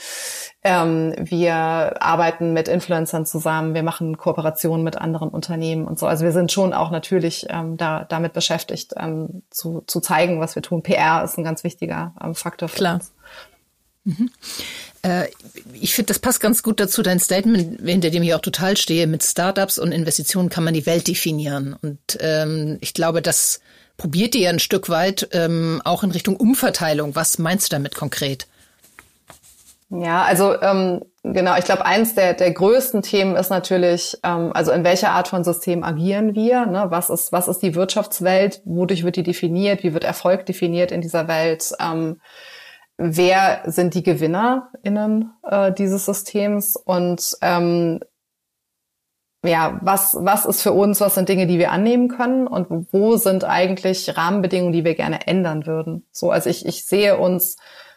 Ähm, wir arbeiten mit Influencern zusammen, wir machen Kooperationen mit anderen Unternehmen und so. Also wir sind schon auch natürlich ähm, da, damit beschäftigt, ähm, zu, zu zeigen, was wir tun. PR ist ein ganz wichtiger ähm, Faktor für Klar. uns. Mhm. Äh, ich finde, das passt ganz gut dazu, dein Statement, hinter dem ich auch total stehe. Mit Startups und Investitionen kann man die Welt definieren. Und ähm, ich glaube, das probiert ihr ein Stück weit ähm, auch in Richtung Umverteilung. Was meinst du damit konkret? Ja, also ähm, genau, ich glaube, eins der, der größten Themen ist natürlich, ähm, also in welcher Art von System agieren wir? Ne? Was, ist, was ist die Wirtschaftswelt? Wodurch wird die definiert? Wie wird Erfolg definiert in dieser Welt? Ähm, wer sind die GewinnerInnen äh, dieses Systems und ähm, ja, was, was ist für uns, was sind Dinge, die wir annehmen können und wo sind eigentlich Rahmenbedingungen, die wir gerne ändern würden? So, also ich, ich sehe uns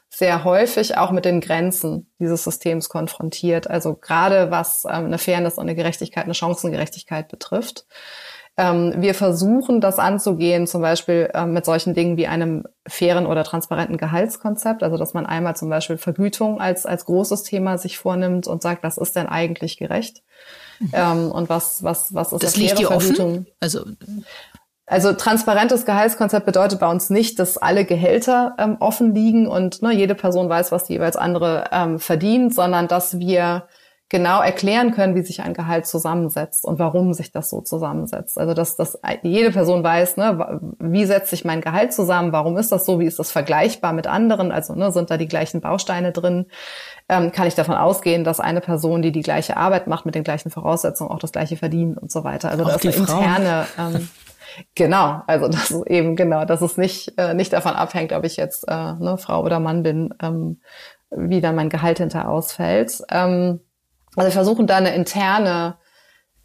sehr häufig auch mit den Grenzen dieses Systems konfrontiert. Also gerade was ähm, eine Fairness und eine Gerechtigkeit, eine Chancengerechtigkeit betrifft. Ähm, wir versuchen das anzugehen, zum Beispiel ähm, mit solchen Dingen wie einem fairen oder transparenten Gehaltskonzept, also dass man einmal zum Beispiel Vergütung als, als großes Thema sich vornimmt und sagt, was ist denn eigentlich gerecht? Mhm. Ähm, und was, was, was ist das eine faire Vergütung? Offen? Also also transparentes Gehaltskonzept bedeutet bei uns nicht, dass alle Gehälter ähm, offen liegen und ne, jede Person weiß, was die jeweils andere ähm, verdient, sondern dass wir genau erklären können, wie sich ein Gehalt zusammensetzt und warum sich das so zusammensetzt. Also dass, dass jede Person weiß, ne, wie setzt sich mein Gehalt zusammen, warum ist das so, wie ist das vergleichbar mit anderen, also ne, sind da die gleichen Bausteine drin, ähm, kann ich davon ausgehen, dass eine Person, die die gleiche Arbeit macht, mit den gleichen Voraussetzungen auch das gleiche verdient und so weiter. Also auch das interne... Ähm, Genau, also das ist eben genau, dass es nicht äh, nicht davon abhängt, ob ich jetzt äh, ne, Frau oder Mann bin, ähm, wie dann mein Gehalt hinter ausfällt. Ähm, also wir versuchen da eine interne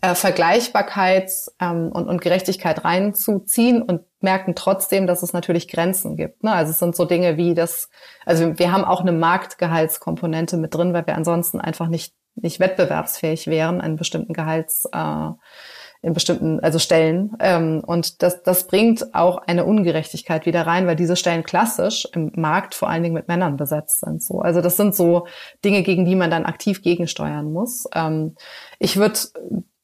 äh, Vergleichbarkeit ähm, und, und Gerechtigkeit reinzuziehen und merken trotzdem, dass es natürlich Grenzen gibt. Ne? Also es sind so Dinge wie das, also wir haben auch eine Marktgehaltskomponente mit drin, weil wir ansonsten einfach nicht nicht wettbewerbsfähig wären, einen bestimmten Gehalts äh, in bestimmten, also Stellen. Ähm, und das, das bringt auch eine Ungerechtigkeit wieder rein, weil diese Stellen klassisch im Markt vor allen Dingen mit Männern besetzt sind. So. Also das sind so Dinge, gegen die man dann aktiv gegensteuern muss. Ähm, ich würde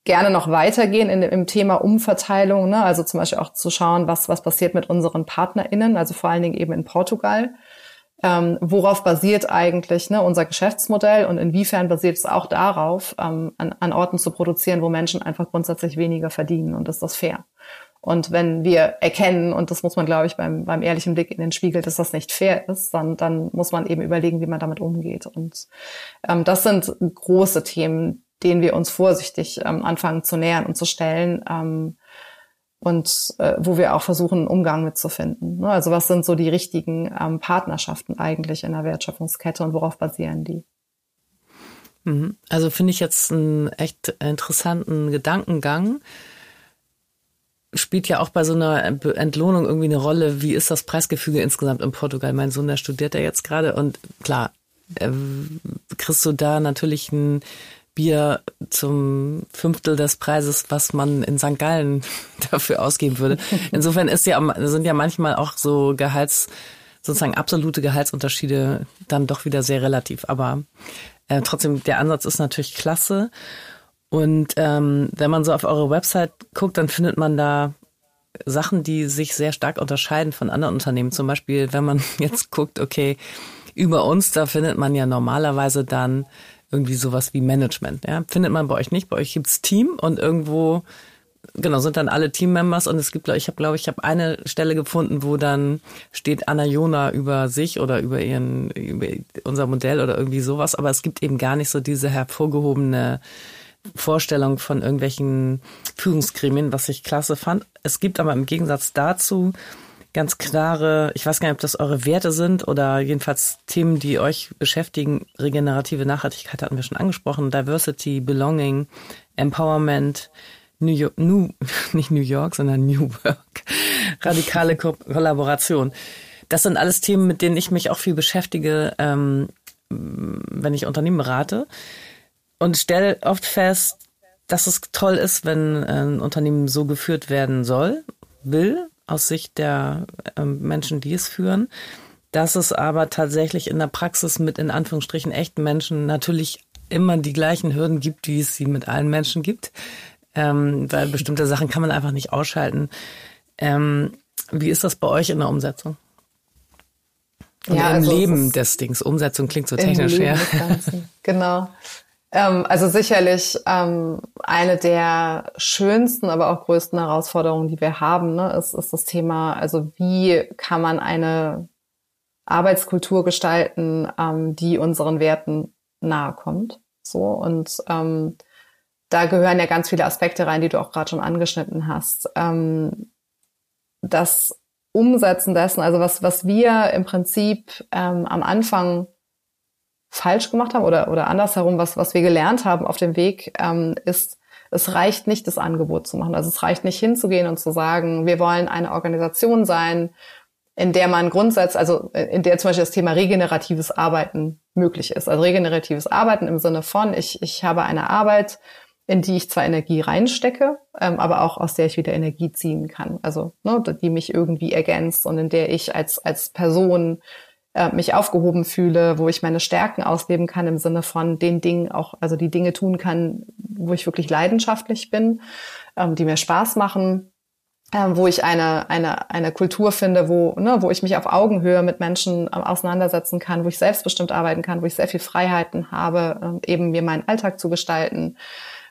gerne noch weitergehen in, im Thema Umverteilung, ne? also zum Beispiel auch zu schauen, was, was passiert mit unseren PartnerInnen, also vor allen Dingen eben in Portugal ähm, worauf basiert eigentlich ne, unser Geschäftsmodell und inwiefern basiert es auch darauf, ähm, an, an Orten zu produzieren, wo Menschen einfach grundsätzlich weniger verdienen und ist das fair? Und wenn wir erkennen, und das muss man, glaube ich, beim, beim ehrlichen Blick in den Spiegel, dass das nicht fair ist, dann, dann muss man eben überlegen, wie man damit umgeht. Und ähm, das sind große Themen, denen wir uns vorsichtig ähm, anfangen zu nähern und zu stellen. Ähm, und äh, wo wir auch versuchen, einen Umgang mitzufinden. Ne? Also was sind so die richtigen ähm, Partnerschaften eigentlich in der Wertschöpfungskette und worauf basieren die? Mhm. Also finde ich jetzt einen echt interessanten Gedankengang. Spielt ja auch bei so einer Entlohnung irgendwie eine Rolle. Wie ist das Preisgefüge insgesamt in Portugal? Mein Sohn, der studiert ja jetzt gerade und klar, äh, kriegst du da natürlich ein Bier zum Fünftel des Preises, was man in St. Gallen dafür ausgeben würde. Insofern ist ja, sind ja manchmal auch so Gehalts, sozusagen absolute Gehaltsunterschiede dann doch wieder sehr relativ. Aber äh, trotzdem, der Ansatz ist natürlich klasse. Und ähm, wenn man so auf eure Website guckt, dann findet man da Sachen, die sich sehr stark unterscheiden von anderen Unternehmen. Zum Beispiel, wenn man jetzt guckt, okay, über uns, da findet man ja normalerweise dann irgendwie sowas wie Management. Ja? Findet man bei euch nicht. Bei euch gibt's Team und irgendwo genau sind dann alle Teammembers und es gibt, ich habe glaube ich habe eine Stelle gefunden, wo dann steht Anna Jona über sich oder über ihren über unser Modell oder irgendwie sowas, aber es gibt eben gar nicht so diese hervorgehobene Vorstellung von irgendwelchen Führungsgremien, was ich klasse fand. Es gibt aber im Gegensatz dazu ganz klare, ich weiß gar nicht, ob das eure Werte sind oder jedenfalls Themen, die euch beschäftigen. Regenerative Nachhaltigkeit hatten wir schon angesprochen, Diversity, Belonging, Empowerment, New York, New, nicht New York, sondern New Work, radikale Ko Kollaboration. Das sind alles Themen, mit denen ich mich auch viel beschäftige, ähm, wenn ich Unternehmen berate und stelle oft fest, dass es toll ist, wenn ein Unternehmen so geführt werden soll, will, aus Sicht der äh, Menschen, die es führen. Dass es aber tatsächlich in der Praxis mit in Anführungsstrichen echten Menschen natürlich immer die gleichen Hürden gibt, wie es sie mit allen Menschen gibt. Ähm, weil bestimmte Sachen kann man einfach nicht ausschalten. Ähm, wie ist das bei euch in der Umsetzung? Und ja, im also Leben des Dings. Umsetzung klingt so technisch, ja. Genau. Ähm, also sicherlich ähm, eine der schönsten, aber auch größten Herausforderungen, die wir haben, ne, ist, ist das Thema, also wie kann man eine Arbeitskultur gestalten, ähm, die unseren Werten nahe kommt. So und ähm, da gehören ja ganz viele Aspekte rein, die du auch gerade schon angeschnitten hast. Ähm, das Umsetzen dessen, also was, was wir im Prinzip ähm, am Anfang falsch gemacht haben oder, oder andersherum, was, was wir gelernt haben auf dem Weg, ähm, ist, es reicht nicht, das Angebot zu machen. Also es reicht nicht hinzugehen und zu sagen, wir wollen eine Organisation sein, in der man grundsätzlich, also in der zum Beispiel das Thema regeneratives Arbeiten möglich ist. Also regeneratives Arbeiten im Sinne von, ich, ich habe eine Arbeit, in die ich zwar Energie reinstecke, ähm, aber auch aus der ich wieder Energie ziehen kann. Also ne, die mich irgendwie ergänzt und in der ich als, als Person äh, mich aufgehoben fühle, wo ich meine Stärken ausleben kann im Sinne von den Dingen auch, also die Dinge tun kann, wo ich wirklich leidenschaftlich bin, ähm, die mir Spaß machen. äh, wo ich eine, eine, eine Kultur finde, wo, ne, wo ich mich auf Augenhöhe mit Menschen äh, auseinandersetzen kann, wo ich selbstbestimmt arbeiten kann, wo ich sehr viel Freiheiten habe, äh, eben mir meinen Alltag zu gestalten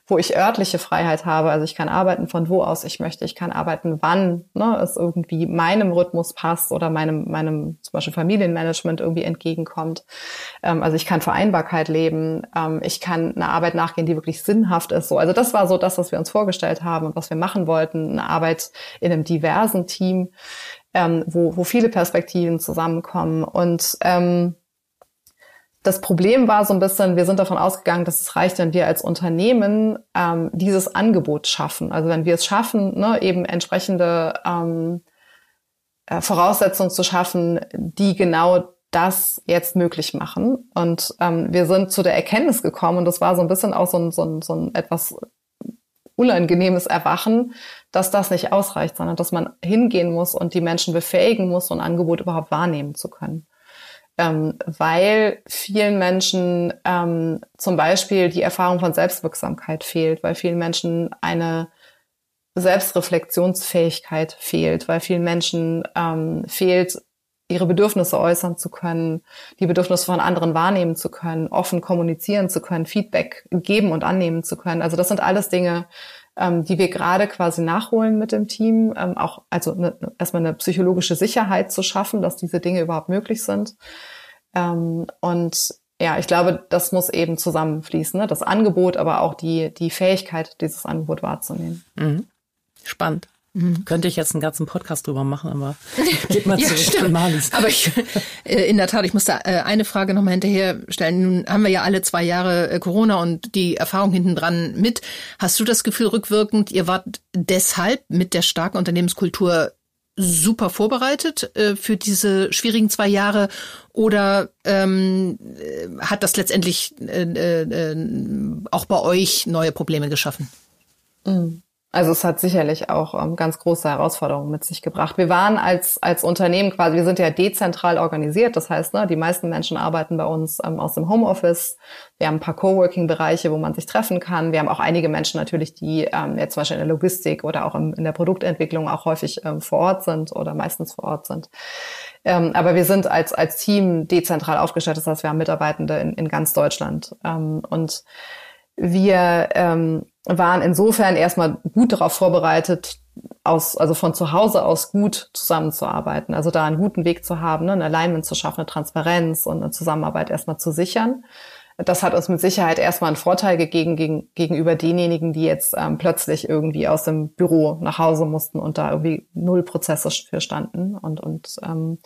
wo ich örtliche Freiheit habe. Also ich kann arbeiten von wo aus ich möchte. Ich kann arbeiten, wann ne, es irgendwie meinem Rhythmus passt oder meinem, meinem zum Beispiel Familienmanagement irgendwie entgegenkommt. Ähm, also ich kann Vereinbarkeit leben. Ähm, ich kann eine Arbeit nachgehen, die wirklich sinnhaft ist. So, also das war so das, was wir uns vorgestellt haben und was wir machen wollten. Eine Arbeit in einem diversen Team, ähm, wo, wo viele Perspektiven zusammenkommen und ähm, das Problem war so ein bisschen, wir sind davon ausgegangen, dass es reicht, wenn wir als Unternehmen ähm, dieses Angebot schaffen. Also wenn wir es schaffen, ne, eben entsprechende ähm, äh, Voraussetzungen zu schaffen, die genau das jetzt möglich machen. Und ähm, wir sind zu der Erkenntnis gekommen, und das war so ein bisschen auch so ein, so ein, so ein etwas unangenehmes Erwachen, dass das nicht ausreicht, sondern dass man hingehen muss und die Menschen befähigen muss, so ein Angebot überhaupt wahrnehmen zu können ähm, weil vielen Menschen ähm, zum Beispiel die Erfahrung von Selbstwirksamkeit fehlt, weil vielen Menschen eine Selbstreflexionsfähigkeit fehlt, weil vielen Menschen ähm, fehlt, ihre Bedürfnisse äußern zu können, die Bedürfnisse von anderen wahrnehmen zu können, offen kommunizieren zu können, Feedback geben und annehmen zu können. Also das sind alles Dinge, ähm, die wir gerade quasi nachholen mit dem Team. Ähm, auch also ne, erstmal eine psychologische Sicherheit zu schaffen, dass diese Dinge überhaupt möglich sind. Ähm, und ja, ich glaube, das muss eben zusammenfließen. Ne? Das Angebot, aber auch die, die Fähigkeit, dieses Angebot wahrzunehmen. Mhm. Spannend. Mhm. Könnte ich jetzt einen ganzen Podcast drüber machen, aber geht mal ja, zurück an Malis. Aber ich, äh, in der Tat, ich muss da äh, eine Frage nochmal hinterher stellen. Nun haben wir ja alle zwei Jahre äh, Corona und die Erfahrung hinten dran mit. Hast du das Gefühl rückwirkend, ihr wart deshalb mit der starken Unternehmenskultur super vorbereitet äh, für diese schwierigen zwei Jahre oder ähm, hat das letztendlich äh, äh, auch bei euch neue Probleme geschaffen? Mhm. Also es hat sicherlich auch ähm, ganz große Herausforderungen mit sich gebracht. Wir waren als, als Unternehmen quasi, wir sind ja dezentral organisiert. Das heißt, ne, die meisten Menschen arbeiten bei uns ähm, aus dem Homeoffice. Wir haben ein paar Coworking-Bereiche, wo man sich treffen kann. Wir haben auch einige Menschen natürlich, die ähm, jetzt zum Beispiel in der Logistik oder auch im, in der Produktentwicklung auch häufig ähm, vor Ort sind oder meistens vor Ort sind. Ähm, aber wir sind als, als Team dezentral aufgestellt. Das heißt, wir haben Mitarbeitende in, in ganz Deutschland. Ähm, und wir ähm, waren insofern erstmal gut darauf vorbereitet, aus, also von zu Hause aus gut zusammenzuarbeiten. Also da einen guten Weg zu haben, ne, ein Alignment zu schaffen, eine Transparenz und eine Zusammenarbeit erstmal zu sichern. Das hat uns mit Sicherheit erstmal einen Vorteil gegeben gegen, gegenüber denjenigen, die jetzt ähm, plötzlich irgendwie aus dem Büro nach Hause mussten und da irgendwie null Prozesse für standen. Und, und ähm,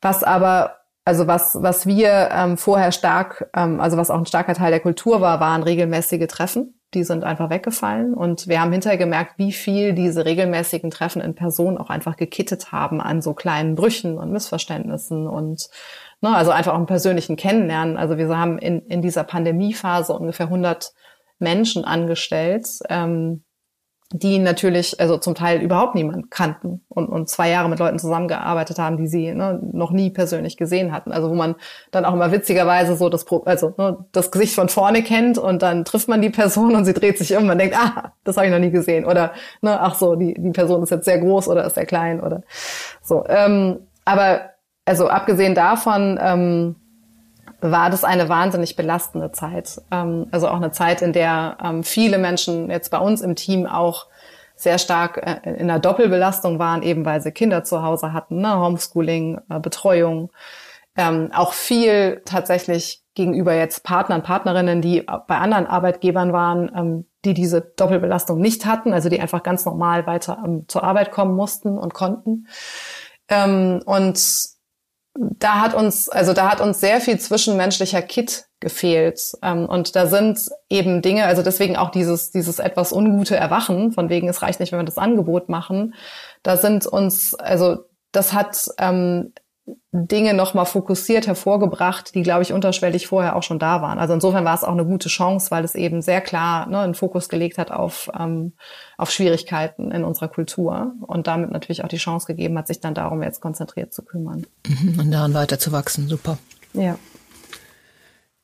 was aber also was, was wir ähm, vorher stark, ähm, also was auch ein starker Teil der Kultur war, waren regelmäßige Treffen. Die sind einfach weggefallen. Und wir haben hinterher gemerkt, wie viel diese regelmäßigen Treffen in Person auch einfach gekittet haben an so kleinen Brüchen und Missverständnissen und ne, also einfach auch einen persönlichen Kennenlernen. Also wir haben in, in dieser Pandemiephase ungefähr 100 Menschen angestellt, ähm, die natürlich, also zum Teil überhaupt niemand kannten und, und zwei Jahre mit Leuten zusammengearbeitet haben, die sie ne, noch nie persönlich gesehen hatten. Also wo man dann auch immer witzigerweise so das, also ne, das Gesicht von vorne kennt und dann trifft man die Person und sie dreht sich um und denkt, ah, das habe ich noch nie gesehen. Oder ne, ach so, die, die Person ist jetzt sehr groß oder ist sehr klein oder so. Ähm, aber also abgesehen davon, ähm, war das eine wahnsinnig belastende Zeit. Ähm, also auch eine Zeit, in der ähm, viele Menschen jetzt bei uns im Team auch sehr stark äh, in einer Doppelbelastung waren, eben weil sie Kinder zu Hause hatten, ne? Homeschooling, äh, Betreuung. Ähm, auch viel tatsächlich gegenüber jetzt Partnern, Partnerinnen, die bei anderen Arbeitgebern waren, ähm, die diese Doppelbelastung nicht hatten, also die einfach ganz normal weiter ähm, zur Arbeit kommen mussten und konnten. Ähm, und da hat uns, also da hat uns sehr viel zwischenmenschlicher Kit gefehlt. Ähm, und da sind eben Dinge, also deswegen auch dieses, dieses etwas ungute Erwachen, von wegen es reicht nicht, wenn wir das Angebot machen. Da sind uns, also das hat ähm, Dinge nochmal fokussiert hervorgebracht, die, glaube ich, unterschwellig vorher auch schon da waren. Also insofern war es auch eine gute Chance, weil es eben sehr klar ne, einen Fokus gelegt hat auf, ähm, auf Schwierigkeiten in unserer Kultur und damit natürlich auch die Chance gegeben hat, sich dann darum jetzt konzentriert zu kümmern. Mhm, und daran weiter zu wachsen, super. Ja.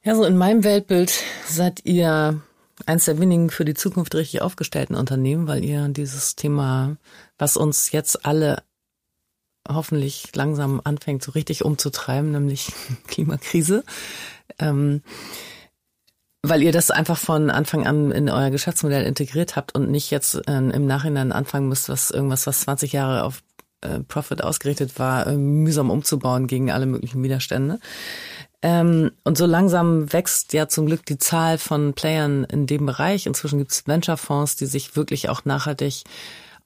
Ja, so in meinem Weltbild seid ihr eins der wenigen für die Zukunft richtig aufgestellten Unternehmen, weil ihr dieses Thema, was uns jetzt alle hoffentlich langsam anfängt, so richtig umzutreiben, nämlich Klimakrise, ähm, weil ihr das einfach von Anfang an in euer Geschäftsmodell integriert habt und nicht jetzt äh, im Nachhinein anfangen müsst, was irgendwas, was 20 Jahre auf äh, Profit ausgerichtet war, äh, mühsam umzubauen gegen alle möglichen Widerstände. Ähm, und so langsam wächst ja zum Glück die Zahl von Playern in dem Bereich. Inzwischen gibt es Venture-Fonds, die sich wirklich auch nachhaltig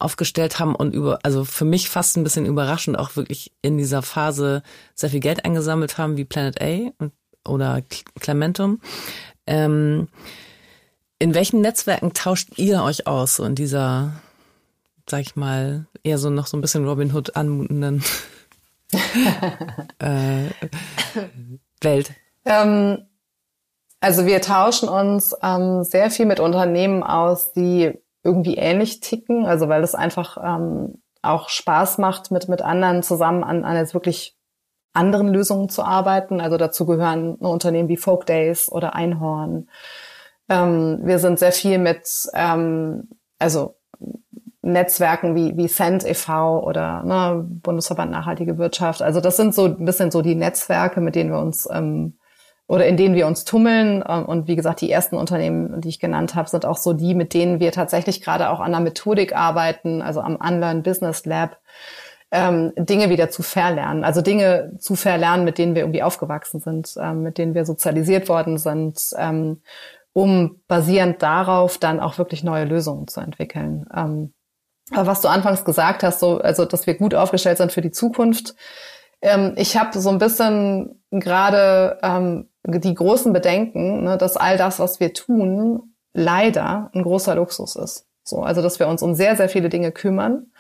aufgestellt haben und über, also für mich fast ein bisschen überraschend auch wirklich in dieser Phase sehr viel Geld eingesammelt haben, wie Planet A oder Clementum. Ähm, in welchen Netzwerken tauscht ihr euch aus, so in dieser, sag ich mal, eher so noch so ein bisschen Robin Hood anmutenden äh, Welt? Ähm, also wir tauschen uns ähm, sehr viel mit Unternehmen aus, die irgendwie ähnlich ticken, also weil es einfach ähm, auch Spaß macht, mit, mit anderen zusammen an, an jetzt wirklich anderen Lösungen zu arbeiten. Also dazu gehören Unternehmen wie Folk Days oder Einhorn. Ähm, wir sind sehr viel mit, ähm, also Netzwerken wie, wie Cent e.V. oder ne, Bundesverband Nachhaltige Wirtschaft. Also das sind so ein bisschen so die Netzwerke, mit denen wir uns ähm, oder in denen wir uns tummeln. Ähm, und wie gesagt, die ersten Unternehmen, die ich genannt habe, sind auch so die, mit denen wir tatsächlich gerade auch an der Methodik arbeiten, also am Unlearn Business Lab, ähm, Dinge wieder zu verlernen. Also Dinge zu verlernen, mit denen wir irgendwie aufgewachsen sind, ähm, mit denen wir sozialisiert worden sind, ähm, um basierend darauf dann auch wirklich neue Lösungen zu entwickeln. Ähm, aber was du anfangs gesagt hast, so, also dass wir gut aufgestellt sind für die Zukunft. Ähm, ich habe so ein bisschen gerade ähm, die großen Bedenken, ne, dass all das, was wir tun, leider ein großer Luxus ist. So, also dass wir uns um sehr, sehr viele Dinge kümmern,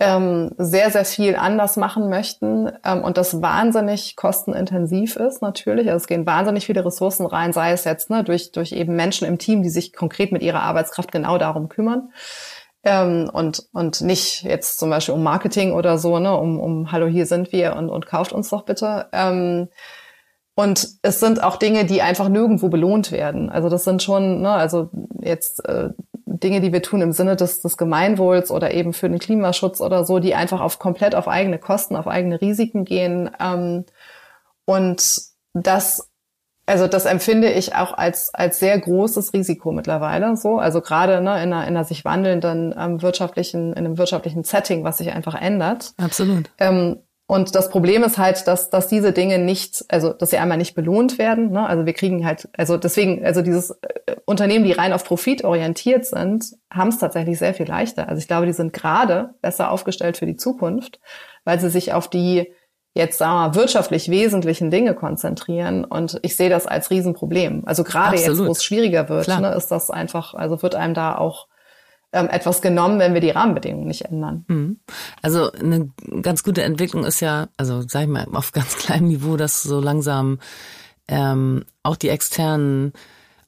ähm, sehr, sehr viel anders machen möchten ähm, und das wahnsinnig kostenintensiv ist natürlich. Also es gehen wahnsinnig viele Ressourcen rein, sei es jetzt ne, durch, durch eben Menschen im Team, die sich konkret mit ihrer Arbeitskraft genau darum kümmern ähm, und, und nicht jetzt zum Beispiel um Marketing oder so, ne, um, um Hallo, hier sind wir und, und kauft uns doch bitte. Ähm, und es sind auch Dinge, die einfach nirgendwo belohnt werden. Also das sind schon, ne, also jetzt äh, Dinge, die wir tun im Sinne des, des Gemeinwohls oder eben für den Klimaschutz oder so, die einfach auf komplett auf eigene Kosten, auf eigene Risiken gehen. Ähm, und das also das empfinde ich auch als, als sehr großes Risiko mittlerweile so. Also gerade ne, in, einer, in einer sich wandelnden ähm, wirtschaftlichen, in einem wirtschaftlichen Setting, was sich einfach ändert. Absolut. Ähm, und das Problem ist halt, dass, dass diese Dinge nicht, also dass sie einmal nicht belohnt werden. Ne? Also wir kriegen halt, also deswegen, also dieses äh, Unternehmen, die rein auf Profit orientiert sind, haben es tatsächlich sehr viel leichter. Also ich glaube, die sind gerade besser aufgestellt für die Zukunft, weil sie sich auf die jetzt sagen wir mal, wirtschaftlich wesentlichen Dinge konzentrieren. Und ich sehe das als Riesenproblem. Also gerade jetzt, wo es schwieriger wird, ne, ist das einfach, also wird einem da auch ähm, etwas genommen, wenn wir die Rahmenbedingungen nicht ändern. Mhm. Also eine ganz gute Entwicklung ist ja, also sag ich mal, auf ganz kleinem Niveau, dass so langsam ähm, auch die externen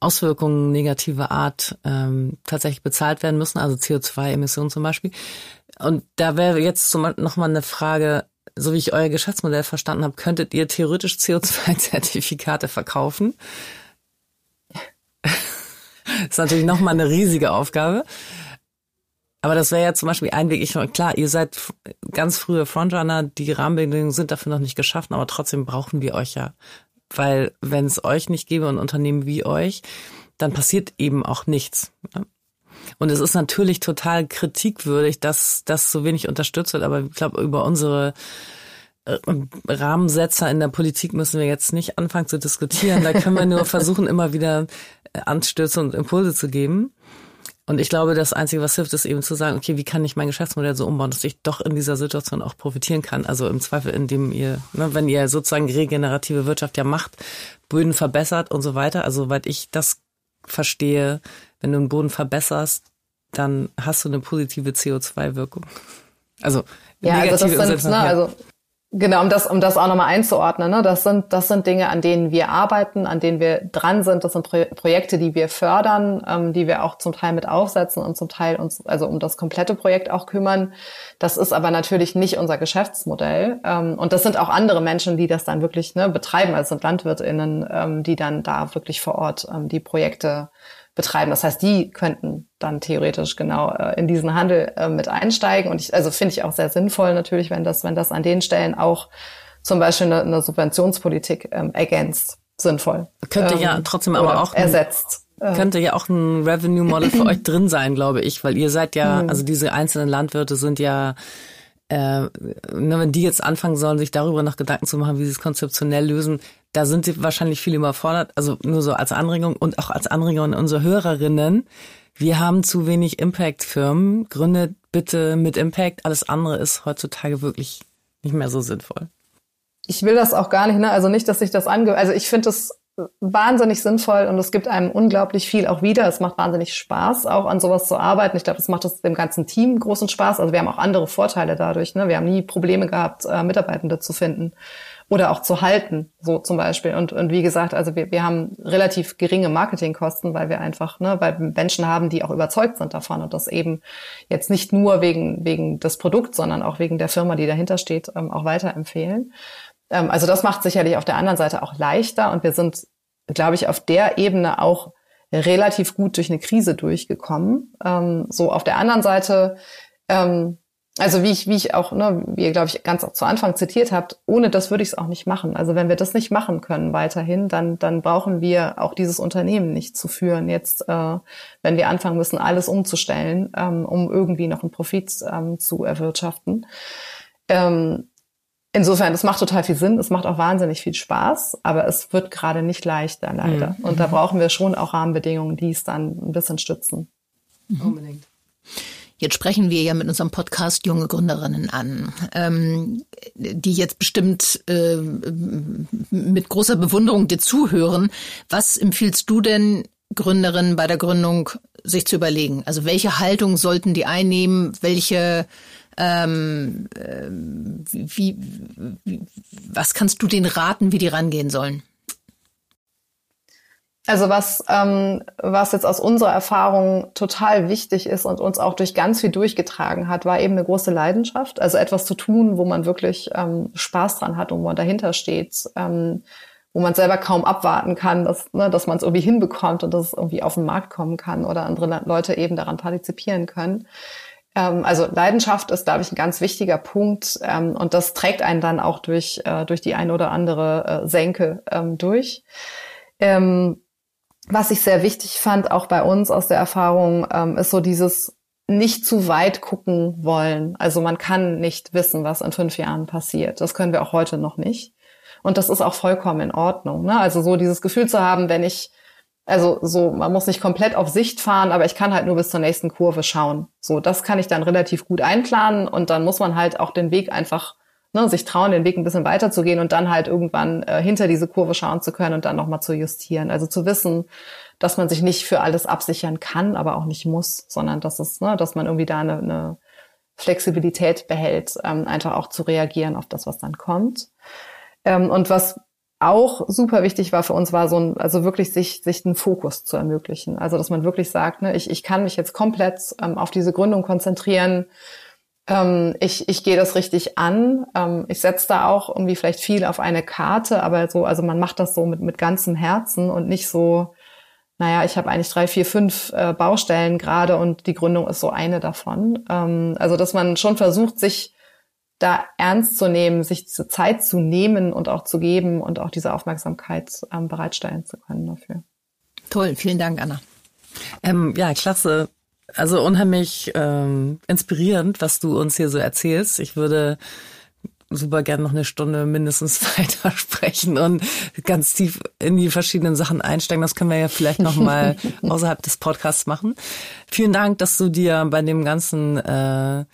Auswirkungen negativer Art ähm, tatsächlich bezahlt werden müssen, also CO2-Emissionen zum Beispiel. Und da wäre jetzt zum, noch mal eine Frage, so wie ich euer Geschäftsmodell verstanden habe, könntet ihr theoretisch CO2-Zertifikate verkaufen. ist natürlich nochmal eine riesige Aufgabe. Aber das wäre ja zum Beispiel ein Weg. Ich, klar, ihr seid ganz frühe Frontrunner, die Rahmenbedingungen sind dafür noch nicht geschaffen, aber trotzdem brauchen wir euch ja. Weil wenn es euch nicht gäbe und Unternehmen wie euch, dann passiert eben auch nichts. Ne? Und es ist natürlich total kritikwürdig, dass das so wenig unterstützt wird. Aber ich glaube, über unsere äh, Rahmensetzer in der Politik müssen wir jetzt nicht anfangen zu diskutieren. Da können wir nur versuchen, immer wieder äh, Anstöße und Impulse zu geben. Und ich glaube, das Einzige, was hilft, ist eben zu sagen, okay, wie kann ich mein Geschäftsmodell so umbauen, dass ich doch in dieser Situation auch profitieren kann. Also im Zweifel, indem ihr, ne, wenn ihr sozusagen regenerative Wirtschaft ja macht, Böden verbessert und so weiter. Also, soweit ich das verstehe, wenn du einen Boden verbesserst, dann hast du eine positive CO2-Wirkung. Also ja, also negative also das sind, ne, also Genau, um das, um das auch nochmal einzuordnen. Ne? Das sind, das sind Dinge, an denen wir arbeiten, an denen wir dran sind. Das sind Pro Projekte, die wir fördern, ähm, die wir auch zum Teil mit aufsetzen und zum Teil uns, also um das komplette Projekt auch kümmern. Das ist aber natürlich nicht unser Geschäftsmodell. Ähm, und das sind auch andere Menschen, die das dann wirklich ne, betreiben. Also sind LandwirtInnen, ähm, die dann da wirklich vor Ort ähm, die Projekte betreiben. Das heißt, die könnten dann theoretisch genau äh, in diesen Handel äh, mit einsteigen. Und ich, also finde ich auch sehr sinnvoll natürlich, wenn das, wenn das an den Stellen auch zum Beispiel eine, eine Subventionspolitik ähm, ergänzt, sinnvoll. Könnte ja ähm, trotzdem aber auch ersetzt. Ein, könnte ja auch ein Revenue Model für euch drin sein, glaube ich, weil ihr seid ja, mhm. also diese einzelnen Landwirte sind ja äh, wenn die jetzt anfangen sollen, sich darüber noch Gedanken zu machen, wie sie es konzeptionell lösen, da sind sie wahrscheinlich viel überfordert. Also nur so als Anregung und auch als Anregung an unsere Hörerinnen. Wir haben zu wenig Impact-Firmen. Gründet bitte mit Impact. Alles andere ist heutzutage wirklich nicht mehr so sinnvoll. Ich will das auch gar nicht, ne? Also nicht, dass ich das ange, also ich finde es wahnsinnig sinnvoll und es gibt einem unglaublich viel auch wieder. Es macht wahnsinnig Spaß, auch an sowas zu arbeiten. Ich glaube, es macht das dem ganzen Team großen Spaß. Also wir haben auch andere Vorteile dadurch. Ne? Wir haben nie Probleme gehabt, äh, Mitarbeitende zu finden oder auch zu halten, so zum Beispiel. Und, und wie gesagt, also wir, wir haben relativ geringe Marketingkosten, weil wir einfach, ne, weil wir Menschen haben, die auch überzeugt sind davon und das eben jetzt nicht nur wegen, wegen des Produkts, sondern auch wegen der Firma, die dahinter steht, ähm, auch weiterempfehlen. Ähm, also das macht sicherlich auf der anderen Seite auch leichter und wir sind, glaube ich, auf der Ebene auch relativ gut durch eine Krise durchgekommen. Ähm, so auf der anderen Seite, ähm, also wie ich, wie ich auch, ne, wie ihr, glaube ich, ganz auch zu Anfang zitiert habt, ohne das würde ich es auch nicht machen. Also wenn wir das nicht machen können weiterhin, dann, dann brauchen wir auch dieses Unternehmen nicht zu führen. Jetzt, äh, wenn wir anfangen müssen, alles umzustellen, ähm, um irgendwie noch einen Profit ähm, zu erwirtschaften. Ähm, Insofern, es macht total viel Sinn, es macht auch wahnsinnig viel Spaß, aber es wird gerade nicht leichter, leider. Mhm. Und da brauchen wir schon auch Rahmenbedingungen, die es dann ein bisschen stützen. Mhm. Unbedingt. Jetzt sprechen wir ja mit unserem Podcast junge Gründerinnen an, ähm, die jetzt bestimmt äh, mit großer Bewunderung dir zuhören. Was empfiehlst du denn Gründerinnen bei der Gründung sich zu überlegen? Also welche Haltung sollten die einnehmen? Welche ähm, äh, wie, wie, was kannst du denen raten, wie die rangehen sollen? Also was, ähm, was jetzt aus unserer Erfahrung total wichtig ist und uns auch durch ganz viel durchgetragen hat, war eben eine große Leidenschaft. Also etwas zu tun, wo man wirklich ähm, Spaß dran hat und wo man dahinter steht, ähm, wo man selber kaum abwarten kann, dass, ne, dass man es irgendwie hinbekommt und dass es irgendwie auf den Markt kommen kann oder andere Leute eben daran partizipieren können. Ähm, also Leidenschaft ist, glaube ich, ein ganz wichtiger Punkt ähm, und das trägt einen dann auch durch, äh, durch die ein oder andere äh, Senke ähm, durch. Ähm, was ich sehr wichtig fand, auch bei uns aus der Erfahrung, ähm, ist so dieses nicht zu weit gucken wollen. Also man kann nicht wissen, was in fünf Jahren passiert. Das können wir auch heute noch nicht. Und das ist auch vollkommen in Ordnung. Ne? Also so dieses Gefühl zu haben, wenn ich also so, man muss nicht komplett auf Sicht fahren, aber ich kann halt nur bis zur nächsten Kurve schauen. So, das kann ich dann relativ gut einplanen und dann muss man halt auch den Weg einfach ne, sich trauen, den Weg ein bisschen weiterzugehen und dann halt irgendwann äh, hinter diese Kurve schauen zu können und dann nochmal zu justieren. Also zu wissen, dass man sich nicht für alles absichern kann, aber auch nicht muss, sondern dass es, ne, dass man irgendwie da eine, eine Flexibilität behält, ähm, einfach auch zu reagieren auf das, was dann kommt. Ähm, und was auch super wichtig war für uns, war so ein, also wirklich sich, sich einen Fokus zu ermöglichen. Also, dass man wirklich sagt, ne, ich, ich kann mich jetzt komplett ähm, auf diese Gründung konzentrieren. Ähm, ich, ich gehe das richtig an. Ähm, ich setze da auch irgendwie vielleicht viel auf eine Karte, aber so, also man macht das so mit, mit ganzem Herzen und nicht so, naja, ich habe eigentlich drei, vier, fünf äh, Baustellen gerade und die Gründung ist so eine davon. Ähm, also, dass man schon versucht, sich da ernst zu nehmen, sich diese Zeit zu nehmen und auch zu geben und auch diese Aufmerksamkeit ähm, bereitstellen zu können dafür. Toll, vielen Dank, Anna. Ähm, ja, klasse. Also unheimlich ähm, inspirierend, was du uns hier so erzählst. Ich würde super gerne noch eine Stunde mindestens weiter sprechen und ganz tief in die verschiedenen Sachen einsteigen. Das können wir ja vielleicht noch mal außerhalb des Podcasts machen. Vielen Dank, dass du dir bei dem ganzen äh,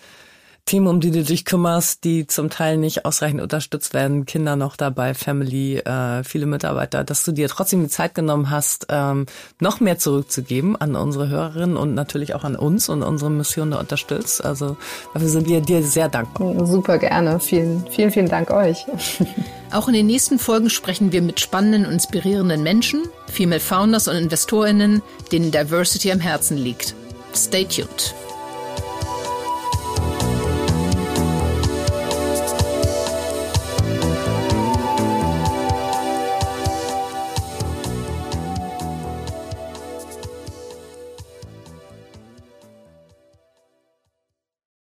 Themen, um die du dich kümmerst, die zum Teil nicht ausreichend unterstützt werden, Kinder noch dabei, Family, äh, viele Mitarbeiter, dass du dir trotzdem die Zeit genommen hast, ähm, noch mehr zurückzugeben an unsere Hörerinnen und natürlich auch an uns und unsere Mission da unterstützt. Also dafür sind wir dir sehr dankbar. Super gerne. Vielen, vielen, vielen Dank euch. Auch in den nächsten Folgen sprechen wir mit spannenden und inspirierenden Menschen, Female Founders und InvestorInnen, denen Diversity am Herzen liegt. Stay tuned.